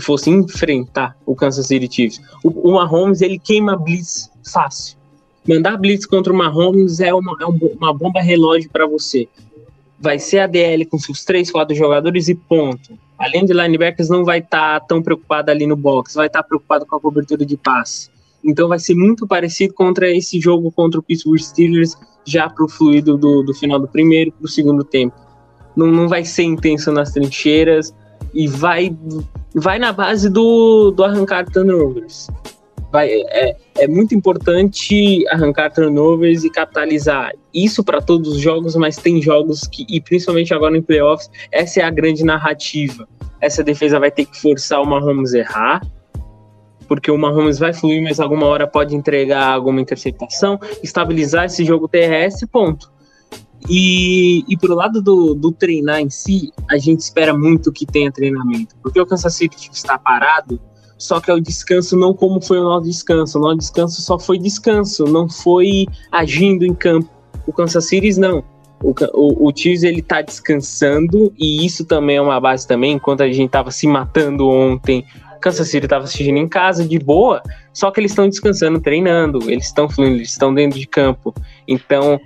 fosse enfrentar o Kansas City Chiefs. O, o Mahomes, ele queima blitz fácil. Mandar blitz contra o Mahomes é uma, é um uma bomba relógio para você vai ser a DL com seus três, quatro jogadores e ponto. Além de linebackers, não vai estar tão preocupado ali no box, vai estar preocupado com a cobertura de passe. Então vai ser muito parecido contra esse jogo contra o Pittsburgh Steelers, já para o fluido do, do final do primeiro para o segundo tempo. Não, não vai ser intenso nas trincheiras e vai, vai na base do, do arrancar turnovers. Vai, é, é muito importante arrancar turnovers e capitalizar isso para todos os jogos, mas tem jogos que, e principalmente agora em playoffs, essa é a grande narrativa. Essa defesa vai ter que forçar o Mahomes errar, porque o Mahomes vai fluir, mas alguma hora pode entregar alguma interceptação, estabilizar esse jogo terrestre, ponto. E, e pro lado do, do treinar em si, a gente espera muito que tenha treinamento, porque o Kansas City está parado, só que é o descanso não como foi o nosso descanso. O nosso descanso só foi descanso, não foi agindo em campo. O Kansas City não. O, o, o Chiefs ele tá descansando e isso também é uma base também. Enquanto a gente tava se matando ontem, Kansas City tava assistindo em casa de boa. Só que eles estão descansando, treinando, eles estão fluindo, eles estão dentro de campo. Então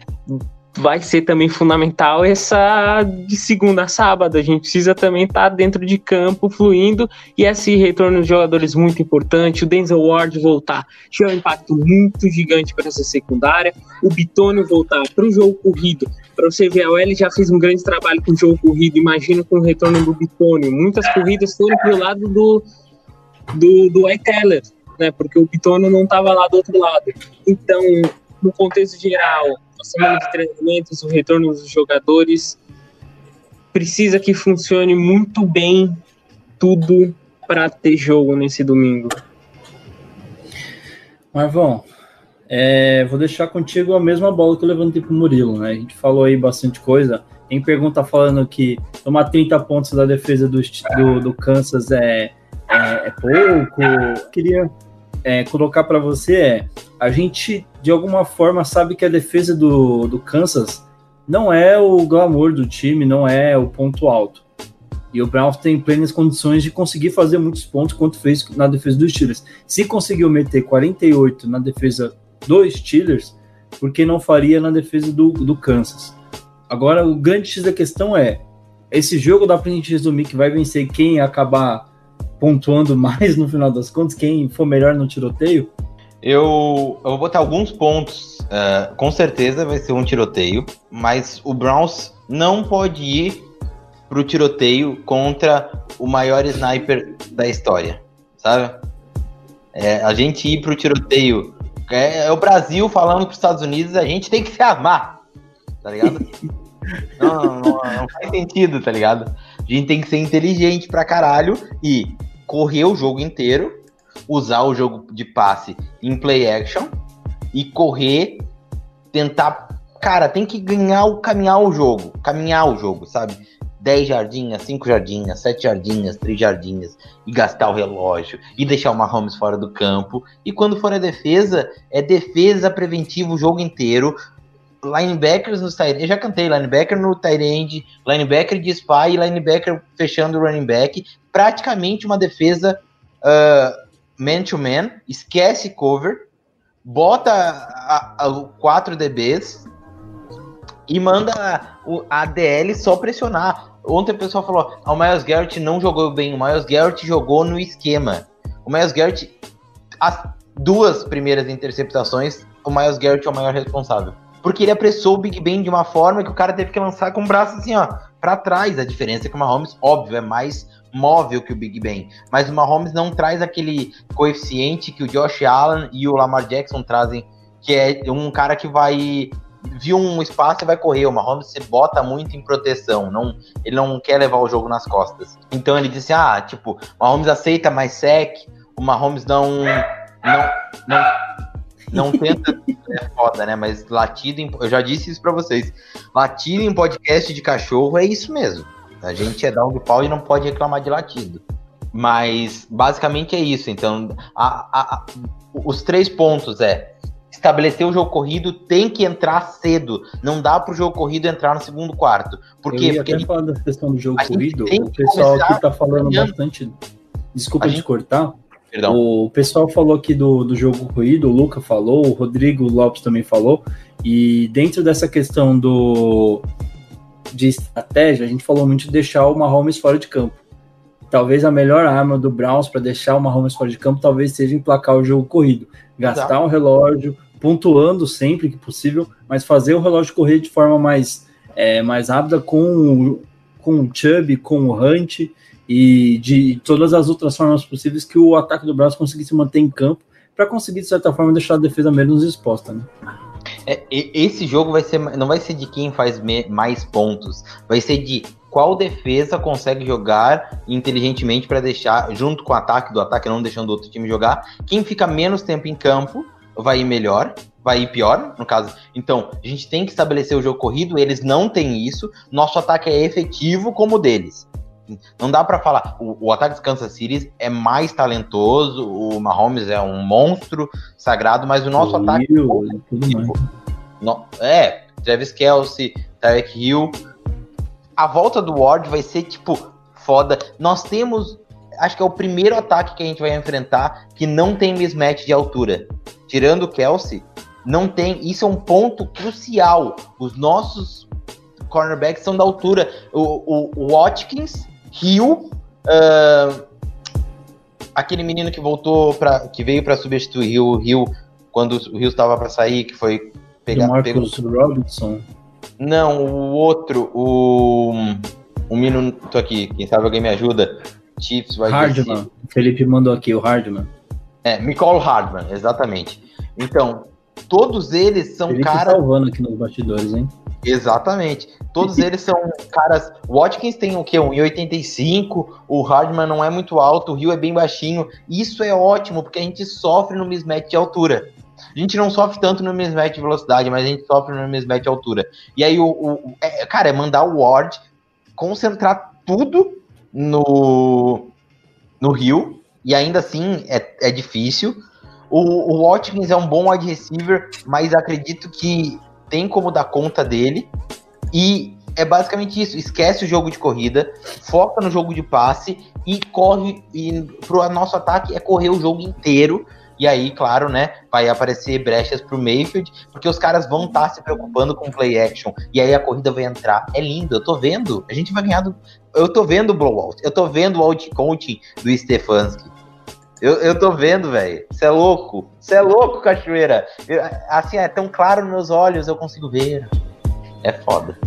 vai ser também fundamental essa de segunda a sábado. A gente precisa também estar dentro de campo, fluindo, e esse retorno de jogadores muito importante. O Denzel Ward voltar é um impacto muito gigante para essa secundária. O Bitônio voltar para o jogo corrido. Para você ver, a OL já fez um grande trabalho com o jogo corrido. Imagina com o retorno do Bitônio. Muitas corridas foram para o lado do, do, do White Teller, né? Porque o Bitônio não estava lá do outro lado. Então, no contexto geral, a semana de treinamentos, o retorno dos jogadores, precisa que funcione muito bem tudo para ter jogo nesse domingo. Marvão, é, vou deixar contigo a mesma bola que eu levantei pro Murilo, né? A gente falou aí bastante coisa. Tem pergunta falando que tomar 30 pontos da defesa do, do, do Kansas é, é, é pouco. Queria é, colocar para você é, a gente de alguma forma sabe que a defesa do, do Kansas não é o glamour do time, não é o ponto alto. E o Browns tem plenas condições de conseguir fazer muitos pontos quanto fez na defesa dos Steelers. Se conseguiu meter 48 na defesa dos Steelers, por que não faria na defesa do, do Kansas? Agora, o grande X da questão é: esse jogo da pra gente resumir que vai vencer quem acabar pontuando mais no final das contas, quem for melhor no tiroteio? Eu, eu vou botar alguns pontos. eh, com certeza vai ser um tiroteio, mas o Browns não pode ir pro tiroteio contra o maior sniper da história, sabe? É, a gente ir pro tiroteio é, é o Brasil falando pros Estados Unidos, a gente tem que se amar, tá ligado? não, não, não, não faz sentido, tá ligado? A gente tem que ser inteligente pra caralho e correr o jogo inteiro, usar o jogo de passe em play action e correr, tentar. Cara, tem que ganhar o caminhar o jogo, caminhar o jogo, sabe? 10 jardinhas, 5 jardinhas, 7 jardinhas, 3 jardinhas e gastar o relógio e deixar o Mahomes fora do campo. E quando for a defesa, é defesa preventiva o jogo inteiro. Linebackers no tight eu já cantei linebacker no tight end, linebacker de spy e linebacker fechando o running back. Praticamente uma defesa uh, man to man, esquece cover, bota a, a, o 4 DBs e manda o, a DL só pressionar. Ontem o pessoal falou, ah, o Miles Garrett não jogou bem, o Miles Garrett jogou no esquema. O Miles Garrett, as duas primeiras interceptações, o Miles Garrett é o maior responsável. Porque ele apressou o Big Ben de uma forma que o cara teve que lançar com o braço assim, ó, pra trás. A diferença é que o Mahomes, óbvio, é mais móvel que o Big Ben. Mas o Mahomes não traz aquele coeficiente que o Josh Allen e o Lamar Jackson trazem, que é um cara que vai viu um espaço e vai correr. O Mahomes se bota muito em proteção, não, ele não quer levar o jogo nas costas. Então ele disse: "Ah, tipo, o Mahomes aceita mais sec, o Mahomes não não não não tenta é foda, né? Mas latido em, eu já disse isso pra vocês. Latido em podcast de cachorro é isso mesmo. A gente é dar um pau e não pode reclamar de latido. Mas basicamente é isso. Então, a- a- a- os três pontos é estabelecer o jogo corrido tem que entrar cedo. Não dá pro jogo corrido entrar no segundo quarto. Por quê? Porque até falar da questão do jogo gente corrido. O pessoal aqui tá falando bastante. Desculpa A te gente- cortar. Perdão. O pessoal falou aqui do, do jogo corrido, o Luca falou, o Rodrigo Lopes também falou. E dentro dessa questão do de estratégia, a gente falou muito de deixar o Mahomes fora de campo. Talvez a melhor arma do Browns para deixar o Mahomes fora de campo talvez seja emplacar o jogo corrido. Gastar um relógio, pontuando sempre que possível, mas fazer o relógio correr de forma mais, é, mais rápida com, o- com o Chubb, com o Hunt e de todas as outras formas possíveis que o ataque do Browns conseguisse manter em campo para conseguir, de certa forma, deixar a defesa menos exposta. Né? É, esse jogo vai ser, não vai ser de quem faz me- mais pontos, vai ser de qual defesa consegue jogar inteligentemente para deixar, junto com o ataque do ataque, não deixando o outro time jogar. Quem fica menos tempo em campo vai ir melhor, vai ir pior, no caso. Então, a gente tem que estabelecer o jogo corrido, eles não têm isso. Nosso ataque é efetivo como o deles. Não dá pra falar, o, o ataque dos Kansas City é mais talentoso, o Mahomes é um monstro sagrado, mas o nosso ataque tudo mais. no- é, Travis Kelsey, Tarek Hill. A volta do Ward vai ser, tipo, foda. Nós temos. Acho que é o primeiro ataque que a gente vai enfrentar que não tem mismatch de altura. Tirando o Kelsey, não tem. Isso é um ponto crucial. Os nossos cornerbacks são da altura. O, o, o Watkins, Hill, ah, aquele menino que voltou para que veio para substituir o Hill quando o Hill estava para sair, que foi O pegar, pegou- Robinson. não, o outro, o. Um minuto aqui, quem sabe alguém me ajuda. Chiefs vai Hardman. O Felipe mandou aqui, o Hardman. É, Nicole Hardman, exatamente. Então, todos eles são Felipe caras. salvando aqui nos bastidores, hein? Exatamente. Todos eles são caras. O Watkins tem o quê? 1,85. O Hardman não é muito alto. O Rio é bem baixinho. Isso é ótimo, porque a gente sofre no mismatch de altura. A gente não sofre tanto no mismatch de velocidade, mas a gente sofre no mismatch de altura. E aí, o, o- é, cara, é mandar o Ward concentrar tudo no, no Rio. E ainda assim é, é difícil. O, o Watkins é um bom wide receiver, mas acredito que tem como dar conta dele. E é basicamente isso. Esquece o jogo de corrida, foca no jogo de passe e corre. E pro nosso ataque é correr o jogo inteiro. E aí, claro, né, vai aparecer brechas pro Mayfield, porque os caras vão estar se preocupando com play action. E aí a corrida vai entrar. É lindo, eu tô vendo. A gente vai ganhar do. Eu tô vendo o blowout. Eu tô vendo o out coaching do Stefanski. Eu, eu tô vendo, velho. Você é louco. Você é louco, Cachoeira. Eu- assim, é tão claro nos meus olhos, eu consigo ver. É foda.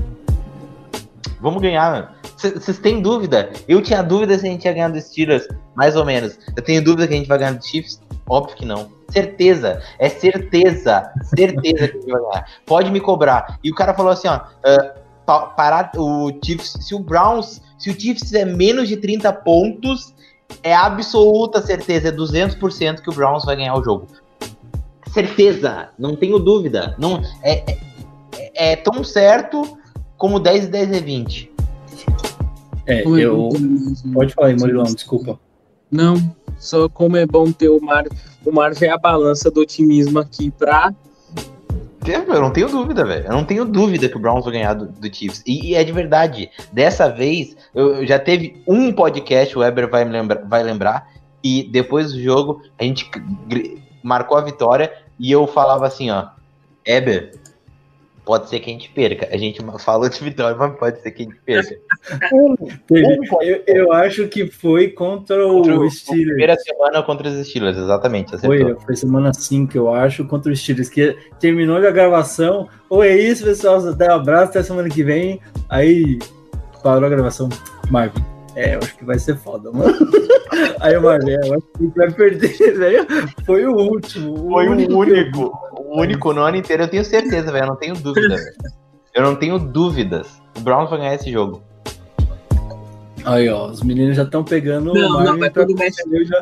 Vamos ganhar, mano. Vocês têm dúvida? Eu tinha dúvida se a gente ia ganhar dos Steelers, mais ou menos. Eu tenho dúvida que a gente vai ganhar dos Chiefs? Óbvio que não. Certeza. É certeza. Certeza que a gente vai ganhar. Pode me cobrar. E o cara falou assim, ó. ah, pa- parar o Chiefs. Se o Browns. Se o Chiefs fizer menos de 30 pontos, é absoluta certeza. É 200% que o Browns vai ganhar o jogo. Certeza. Não tenho dúvida. Não, é, é, é tão certo como 10 e 10 é 20. É, eu. Pode falar aí, Murilão, desculpa. Não, só como é bom ter o Mar. O Marvel é a balança do otimismo aqui pra. Eu não tenho dúvida, velho. Eu não tenho dúvida que o Browns vai ganhar do, do Chiefs. E, e é de verdade. Dessa vez, eu, eu já teve um podcast, o Weber vai, lembra, vai lembrar, e depois do jogo, a gente marcou a vitória e eu falava assim, ó. Eber, pode ser que a gente perca. A gente falou de vitória, mas pode ser que a gente perca. Eu, eu acho que foi contra o Contra o- Steelers. Primeira semana contra os Steelers, exatamente. Acertou. Foi, foi semana 5, eu acho, contra o Steelers, que terminou a gravação. Ou é isso, pessoal. Até um abraço, até semana que vem. Aí parou a gravação. Marvin, é, eu acho que vai ser foda, mano. Aí o Marvin, é, eu acho que vai perder, velho. Foi o último. Foi o que- único, o único no ano inteiro. Eu tenho certeza, velho. Eu não tenho dúvida, velho. Eu não tenho dúvidas. O Browns vai ganhar esse jogo. Aí, ó, os meninos já estão pegando Não, não, mas quando mexe- já.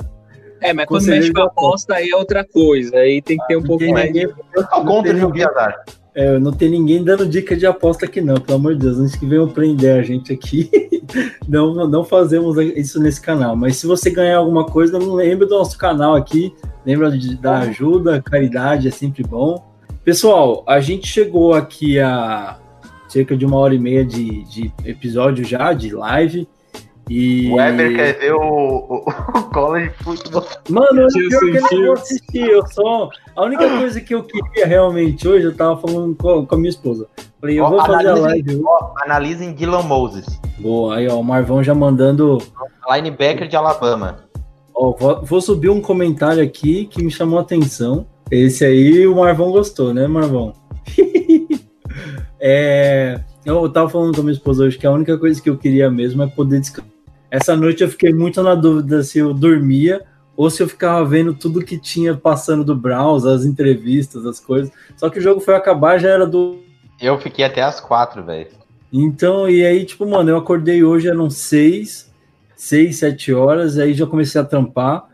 É, mas quando mexe com a aposta, aí é outra coisa. Aí tem que ter um pouco mais. ninguém, Eu sou contra o jogo de azar. É, não tem ninguém dando dica de aposta aqui, não, pelo amor de Deus. Antes que venham prender a gente aqui, não, não fazemos isso nesse canal. Mas se você ganhar alguma coisa, não lembra do nosso canal aqui. Lembra de, da ajuda, caridade é sempre bom. Pessoal, a gente chegou aqui a cerca de uma hora e meia de, de episódio já, de live. E... O Weber quer ver o, o, o college football. Mano, eu pior que eu não vou assistir. Eu só. A única coisa que eu queria realmente hoje, eu tava falando com, com a minha esposa. Falei, eu Ó, vou fazer a live. hoje. Ó, Analisem Dylan Moses, Boa, aí ó, o Marvão já mandando. linebacker de Alabama. Ó, vou, vou subir um comentário aqui que me chamou a atenção. Esse aí o Marvão gostou, né, Marvão? é, eu tava falando com a minha esposa hoje que a única coisa que eu queria mesmo é poder descansar. Essa noite eu fiquei muito na dúvida se eu dormia ou se eu ficava vendo tudo que tinha passando do Browns, as entrevistas, as coisas. Só que o jogo foi acabar, já era do. Eu fiquei até as quatro, velho. Então, e aí, tipo, mano, eu acordei hoje, eram seis, seis, sete horas, aí já comecei a trampar.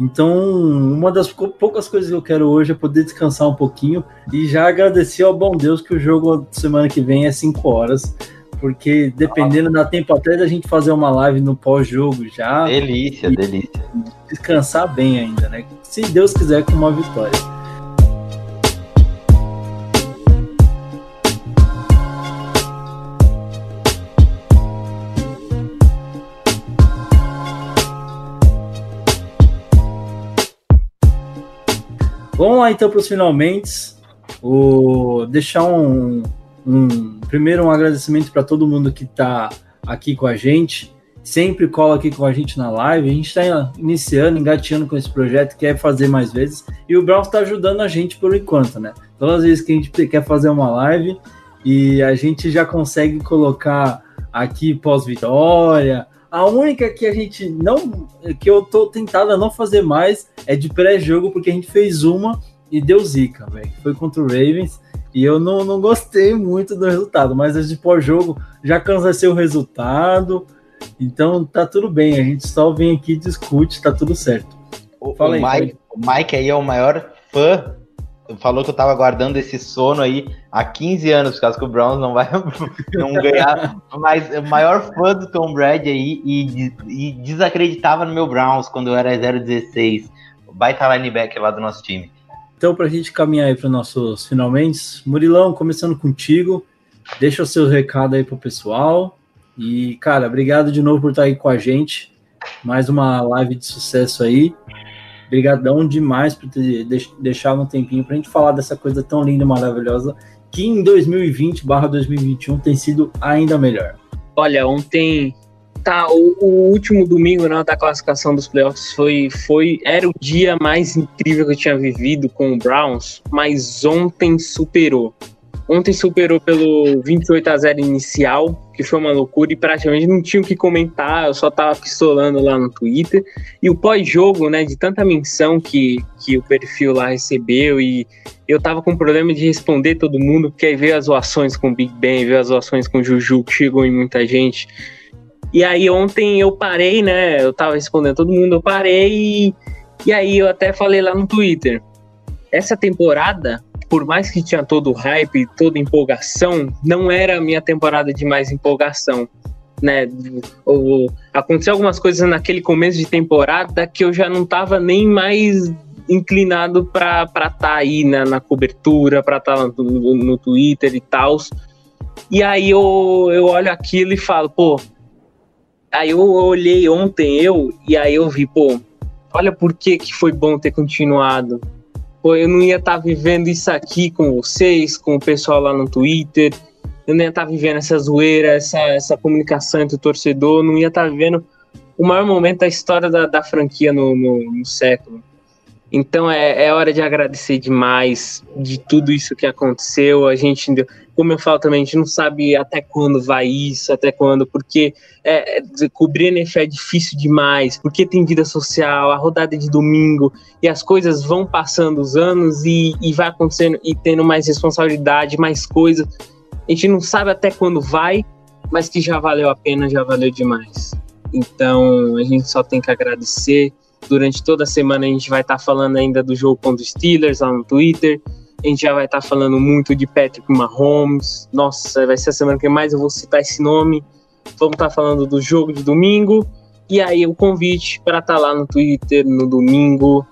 Então, uma das pou- poucas coisas que eu quero hoje é poder descansar um pouquinho e já agradecer ao bom Deus que o jogo semana que vem é cinco horas, porque dependendo dá tempo até da gente fazer uma live no pós-jogo já, Delícia, delícia. descansar bem ainda, né? Se Deus quiser com uma vitória. Vamos lá então para os finalmente. O, deixar um, um- primeiro um agradecimento para todo mundo que está aqui com a gente. Sempre cola aqui com a gente na live. A gente está iniciando, engateando com esse projeto, quer fazer mais vezes. E o Brown está ajudando a gente por enquanto, né? Todas as vezes que a gente quer fazer uma live e a gente já consegue colocar aqui pós-vitória. A única que a gente não. que eu tô tentado a não fazer mais é de pré-jogo, porque a gente fez uma e deu zica, velho. Foi contra o Ravens. E eu não, não gostei muito do resultado, mas as de pós-jogo já cansei o resultado. Então tá tudo bem, a gente só vem aqui, discute, tá tudo certo. O, Fala o aí, Mike, o Mike aí é o maior fã. Falou que eu tava guardando esse sono aí há 15 anos, por causa que o Browns não vai não ganhar. Mas o maior fã do Tom Brady aí e, e desacreditava no meu Browns quando eu era 016. Baita linebacker lá do nosso time. Então, para a gente caminhar aí para os nossos finalmente, Murilão, começando contigo, deixa o seu recado aí pro pessoal. E, cara, obrigado de novo por estar aí com a gente. Mais uma live de sucesso aí. Obrigadão demais por ter deix- deixado um tempinho para a gente falar dessa coisa tão linda e maravilhosa que em 2020 2021 tem sido ainda melhor. Olha, ontem tá o, o último domingo né, da classificação dos playoffs foi foi era o dia mais incrível que eu tinha vivido com o Browns, mas ontem superou. Ontem superou pelo 28 a 0 inicial, que foi uma loucura e praticamente não tinha o que comentar, eu só tava pistolando lá no Twitter. E o pós-jogo, né, de tanta menção que, que o perfil lá recebeu e eu tava com problema de responder todo mundo, porque aí veio as zoações com o Big Ben, veio as zoações com o Juju, que chegou em muita gente. E aí ontem eu parei, né? Eu tava respondendo todo mundo, eu parei e, e aí eu até falei lá no Twitter. Essa temporada, por mais que tinha todo o hype, toda empolgação, não era a minha temporada de mais empolgação. Né, ou, aconteceu algumas coisas naquele começo de temporada que eu já não tava nem mais inclinado para estar tá aí na, na cobertura, para estar tá no, no Twitter e tal. E aí eu, eu olho aquilo e falo, pô. Aí eu olhei ontem eu, e aí eu vi, pô, olha por que, que foi bom ter continuado. Pô, eu não ia estar vivendo isso aqui com vocês, com o pessoal lá no Twitter. Eu não ia estar vivendo essa zoeira, essa, essa comunicação entre o torcedor. Não ia estar vivendo o maior momento da história da, da franquia no, no, no século. Então é, é hora de agradecer demais de tudo isso que aconteceu. A gente, como eu falo também, a gente não sabe até quando vai isso, até quando, porque é, é, cobrir NFL é difícil demais, porque tem vida social, a rodada é de domingo, e as coisas vão passando os anos e, e vai acontecendo e tendo mais responsabilidade, mais coisa. A gente não sabe até quando vai, mas que já valeu a pena, já valeu demais. Então a gente só tem que agradecer. Durante toda a semana a gente vai estar falando ainda do jogo contra os Steelers lá no Twitter. A gente já vai estar falando muito de Patrick Mahomes. Nossa, vai ser a semana que mais eu vou citar esse nome. Vamos estar falando do jogo de domingo. E aí o convite para estar lá no Twitter no domingo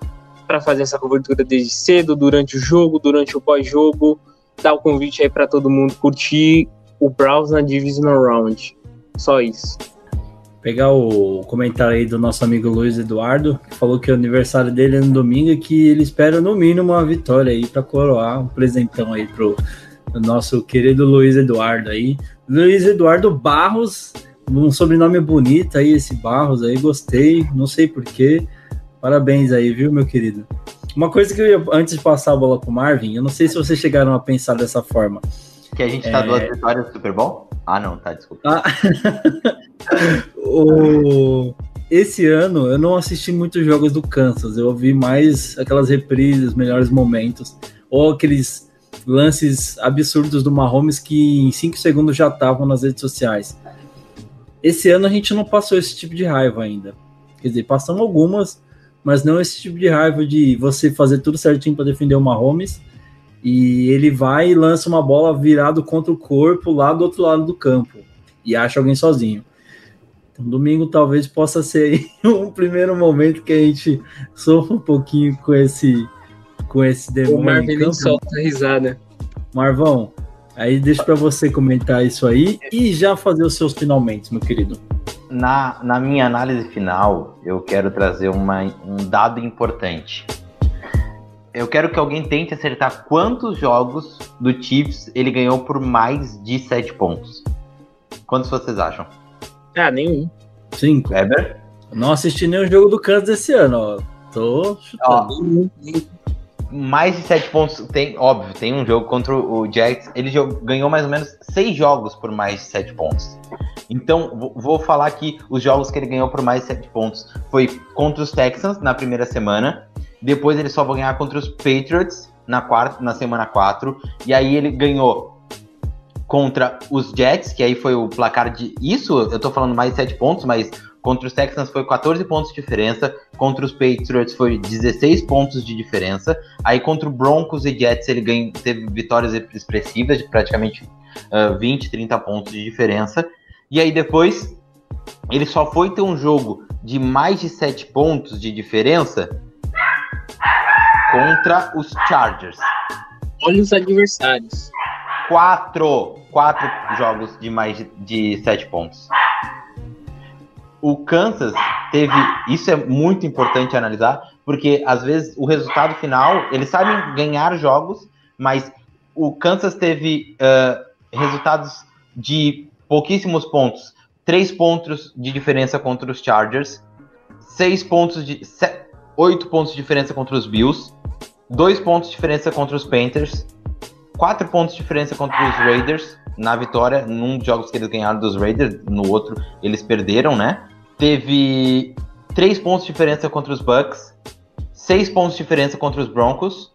para fazer essa cobertura desde cedo, durante o jogo, durante o pós-jogo. Dar o convite aí para todo mundo curtir o Browns na Divisional Round. Só isso. Pegar o comentário aí do nosso amigo Luiz Eduardo, que falou que o aniversário dele é no domingo e que ele espera no mínimo uma vitória aí para coroar um presentão aí pro, nosso querido Luiz Eduardo aí. Luiz Eduardo Barros, um sobrenome bonito aí, esse Barros aí, gostei, não sei porquê. Parabéns aí, viu, meu querido? Uma coisa que eu ia, antes de passar a bola pro Marvin, eu não sei se vocês chegaram a pensar dessa forma. Que a gente tá É. duas vitórias do Super Bowl? Ah, não, tá, desculpa. Ah, o... Esse ano eu não assisti muitos jogos do Kansas, eu vi mais aquelas reprises, melhores momentos, ou aqueles lances absurdos do Mahomes que em 5 segundos já estavam nas redes sociais. Esse ano a gente não passou esse tipo de raiva ainda. Quer dizer, passamos algumas, mas não esse tipo de raiva de você fazer tudo certinho para defender o Mahomes e ele vai e lança uma bola virado contra o corpo lá do outro lado do campo e acha alguém sozinho. Então, domingo talvez possa ser aí um primeiro momento que a gente sofra um pouquinho com esse com esse O demônio em Marvin solta a risada. Marvão, aí deixa para você comentar isso aí e já fazer os seus finalmente, meu querido. Na, na minha análise final, eu quero trazer uma, um dado importante. Eu quero que alguém tente acertar quantos jogos do Chiefs ele ganhou por mais de 7 pontos. Quantos vocês acham? Ah, nenhum. Cinco. Weber? Não assisti nenhum jogo do Kansas esse ano, ó. Tô chutando. Nenhum. Mais de 7 pontos, tem, óbvio, tem um jogo contra o Jags, ele ganhou mais ou menos 6 jogos por mais de 7 pontos. Então, vou- vou falar aqui os jogos que ele ganhou por mais de 7 pontos. Foi contra os Texans na primeira semana, depois ele só vai ganhar contra os Patriots na, quarta, na semana 4, e aí ele ganhou contra os Jets, que aí foi o placar de. Isso, eu tô falando mais de 7 pontos, mas contra os Texans foi 14 pontos de diferença, contra os Patriots foi 16 pontos de diferença, aí contra o Broncos e Jets ele ganhou, teve vitórias expressivas de praticamente ah, 20, 30 pontos de diferença, e aí depois ele só foi ter um jogo de mais de 7 pontos de diferença contra os Chargers. Olha os adversários. quatro, quatro jogos de mais de, de sete pontos. O Kansas teve, isso é muito importante analisar, porque às vezes o resultado final, eles sabem ganhar jogos, mas o Kansas teve ah, resultados de pouquíssimos pontos. Três pontos de diferença contra os Chargers, seis pontos de. se- oito pontos de diferença contra os Bills, dois pontos de diferença contra os Panthers, quatro pontos de diferença contra os Raiders na vitória, num dos jogos que eles ganharam dos Raiders, no outro eles perderam, né? Teve três pontos de diferença contra os Bucks, seis pontos de diferença contra os Broncos,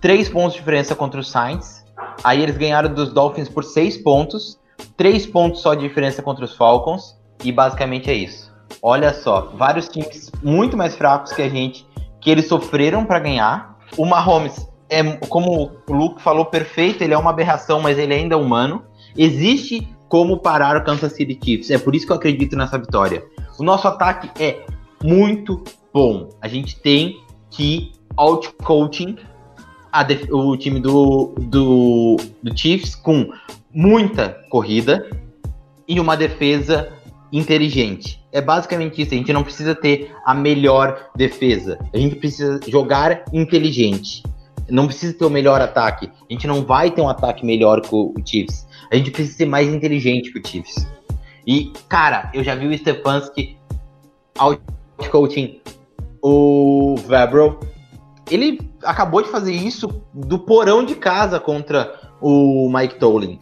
três pontos de diferença contra os Saints. Aí eles ganharam dos Dolphins por seis pontos, três pontos só de diferença contra os Falcons e basicamente é isso. Olha só, vários times muito mais fracos que a gente que eles sofreram para ganhar. O Mahomes é, como o Luke falou, perfeito, ele é uma aberração, mas ele ainda é humano. Existe como parar o Kansas City Chiefs. É por isso que eu acredito nessa vitória. O nosso ataque é muito bom. A gente tem que out-coaching o time do, do, do Chiefs com muita corrida e uma defesa inteligente. É basicamente isso. A gente não precisa ter a melhor defesa. A gente precisa jogar inteligente. não precisa ter o melhor ataque. A gente não vai ter um ataque melhor que o Chiefs. A gente precisa ser mais inteligente que o Chiefs. E, cara, eu já vi o Stefanski out-coaching o Vabro. Ele acabou de fazer isso do porão de casa contra o Mike Tollin.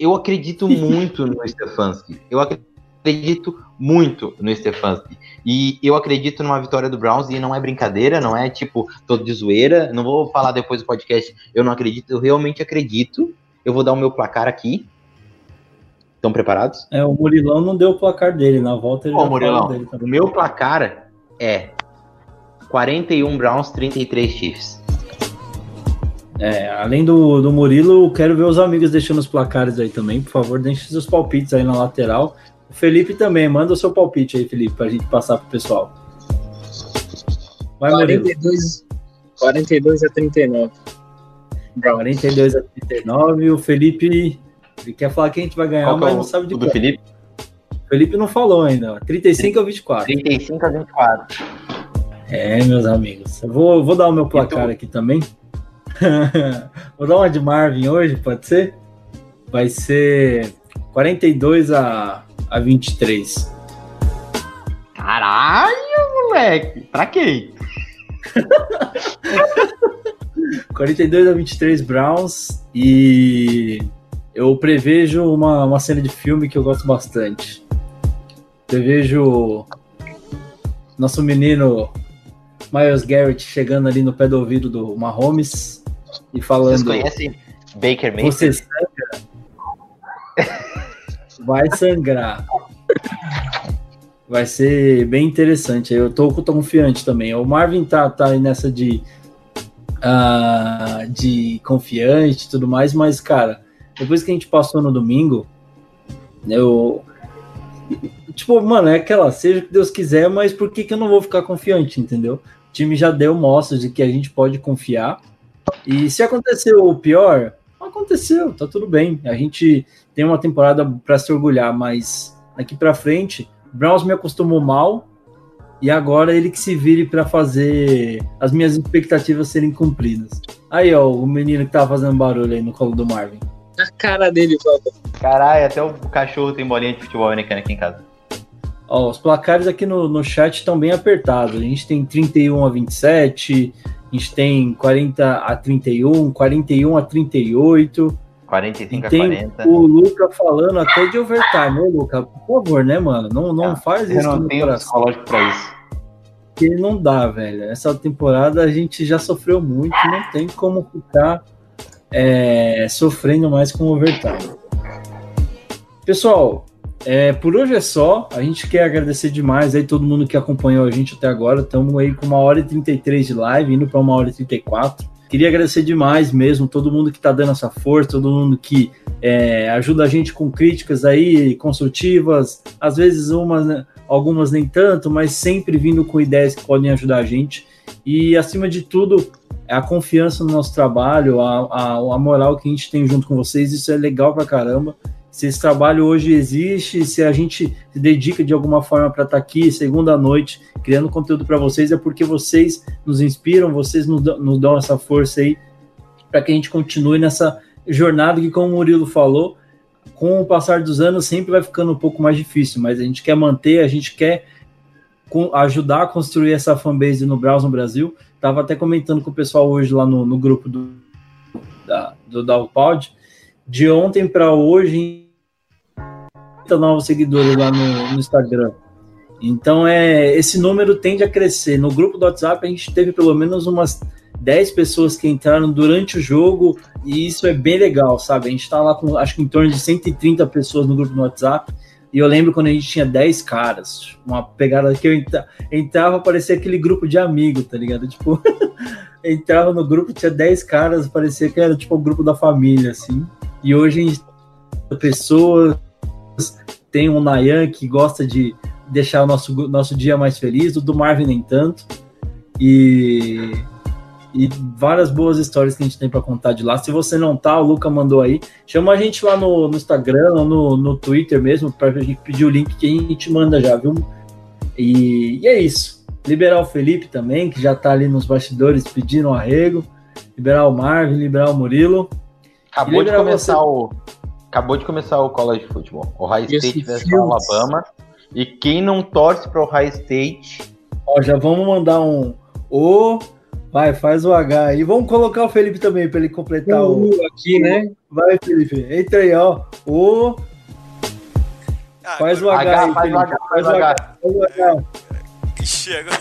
Eu acredito muito no Stefanski. Eu acredito muito no Stefanski. E eu acredito numa vitória do Browns e não é brincadeira, não é tipo todo de zoeira. Não vou falar depois do podcast, eu não acredito, eu realmente acredito. Eu vou dar o meu placar aqui. Estão preparados? É, o Murilão não deu o placar dele, na volta ele Murilão, dele o também. meu placar é 41 Browns, 33 Chiefs. É, além do, do Murilo, quero ver os amigos deixando os placares aí também. Por favor, deixe seus palpites aí na lateral. O Felipe também, manda o seu palpite aí, Felipe, pra gente passar pro pessoal. Vai, Murilo. 42, 42 a 39. Browns. 42 a 39. O Felipe ele quer falar que a gente vai ganhar, Qual é mas o, não sabe de qual. Felipe? O Felipe não falou ainda. ó. 35 a 24. 35 a 24. É, meus amigos. Eu vou, vou dar o meu placar aqui também. vou dar uma de Marvin hoje, pode ser? Vai ser 42 a, a 23. Caralho, moleque. Pra quem? 42 a 23 Browns e eu prevejo uma, uma cena de filme que eu gosto bastante. Prevejo nosso menino Miles Garrett chegando ali no pé do ouvido do Mahomes e Vocês falando: conhecem Baker Mayfield? Você? Vai sangrar. Vai ser bem interessante. Eu tô, tô confiante também. O Marvin tá, tá aí nessa de, ah, de confiante e tudo mais, mas, cara, depois que a gente passou no domingo, eu. Tipo, mano, é aquela, seja o que Deus quiser, mas por que, que eu não vou ficar confiante, entendeu? O time já deu mostras de que a gente pode confiar. E se aconteceu o pior, aconteceu, tá tudo bem. A gente tem uma temporada para se orgulhar, mas daqui para frente, o Browns me acostumou mal e agora ele que se vire para fazer as minhas expectativas serem cumpridas. Aí, ó, o menino que tava fazendo barulho aí no colo do Marvin. A cara dele, Papa. Caralho, até o cachorro tem bolinha de futebol americano aqui em casa. Ó, os placares aqui no, no chat estão bem apertados. A gente tem 31 a 27, a gente tem 40 a 31, 41 a 38. 45 E a tem 40. o Luca falando até de overtime, ô Luca, por favor, né, mano? Não, não Ah, faz Eu isso não no tenho coração. psicológico pra isso. Porque não dá, velho. Essa temporada a gente já sofreu muito, não tem como ficar é, sofrendo mais com overtime. Pessoal, é, por hoje é só. A gente quer agradecer demais aí todo mundo que acompanhou a gente até agora. Estamos aí com uma hora e 33 de live, indo para uma hora e 34. Queria agradecer demais mesmo todo mundo que está dando essa força, todo mundo que é, ajuda a gente com críticas aí construtivas, às vezes umas, né, algumas nem tanto, mas sempre vindo com ideias que podem ajudar a gente. E acima de tudo, a confiança no nosso trabalho, a, a, a moral que a gente tem junto com vocês, isso é legal pra caramba. Se esse trabalho hoje existe, se a gente se dedica de alguma forma para estar aqui segunda noite criando conteúdo para vocês, é porque vocês nos inspiram, vocês nos dão, nos dão essa força aí para que a gente continue nessa jornada que, como o Murilo falou, com o passar dos anos sempre vai ficando um pouco mais difícil, mas a gente quer manter, a gente quer ajudar a construir essa fanbase no Browse no Brasil. Tava até comentando com o pessoal hoje lá no, no grupo do, da, do Dalpod. De ontem para hoje, 30 novos seguidores lá no, no Instagram. Então, é, esse número tende a crescer. No grupo do WhatsApp, a gente teve pelo menos umas 10 pessoas que entraram durante o jogo, e isso é bem legal, sabe? A gente tá lá com, acho que em torno de 130 pessoas no grupo do WhatsApp, e eu lembro quando a gente tinha 10 caras, uma pegada que eu entra- entrava, parecia aquele grupo de amigo, tá ligado? Tipo, entrava no grupo, tinha 10 caras, parecia que era tipo o grupo da família, assim. E hoje a gente pessoas, tem um Nayan que gosta de deixar o nosso, nosso dia mais feliz, o do Marvin nem tanto. E, e várias boas histórias que a gente tem para contar de lá. Se você não tá, o Luca mandou aí. Chama a gente lá no, no Instagram ou no, no Twitter mesmo, para a gente pedir o link que a gente manda já, viu? E, e é isso. Liberar o Felipe também, que já tá ali nos bastidores pedindo um arrego. liberar o Marvin, liberar o Murilo. Acabou de começar você- o. Acabou de começar o college football. Ohio Esse State versus Fields. Alabama. E quem não torce para Ohio State. Ó, já vamos mandar um O. Vai, faz o H aí. Vamos colocar o Felipe também para ele completar o. O aqui, né? Vai, Felipe. Entra aí, ó. O. Ah, Faz o H, H, aí, faz o Felipe. H, faz o H. Faz o H. Ixi, agora.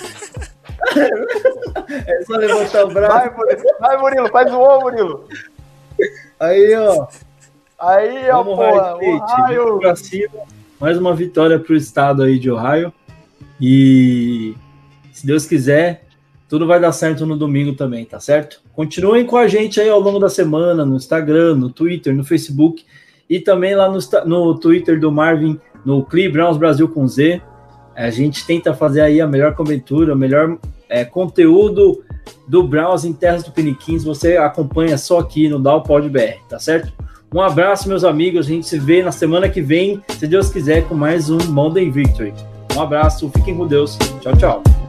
É só levantar o braço. Vai, Murilo, vai, Murilo, faz o O, Murilo. Aí, ó. Aí, ó, Vamos, porra. Ohio pra cima. Mais uma vitória pro estado aí de Ohio. E se Deus quiser, tudo vai dar certo no domingo também, tá certo? Continuem com a gente aí ao longo da semana, no Instagram, no Twitter, no Facebook e também lá no, no Twitter do Marvin, no Clee Browns Brasil com Z. A gente tenta fazer aí a melhor cobertura, o melhor é, conteúdo do Browns em Terras do Piniquins. Você acompanha só aqui no Dalpod BR, tá certo? Um abraço, meus amigos. A gente se vê na semana que vem, se Deus quiser, com mais um Monday Victory. Um abraço, fiquem com Deus. Tchau, tchau.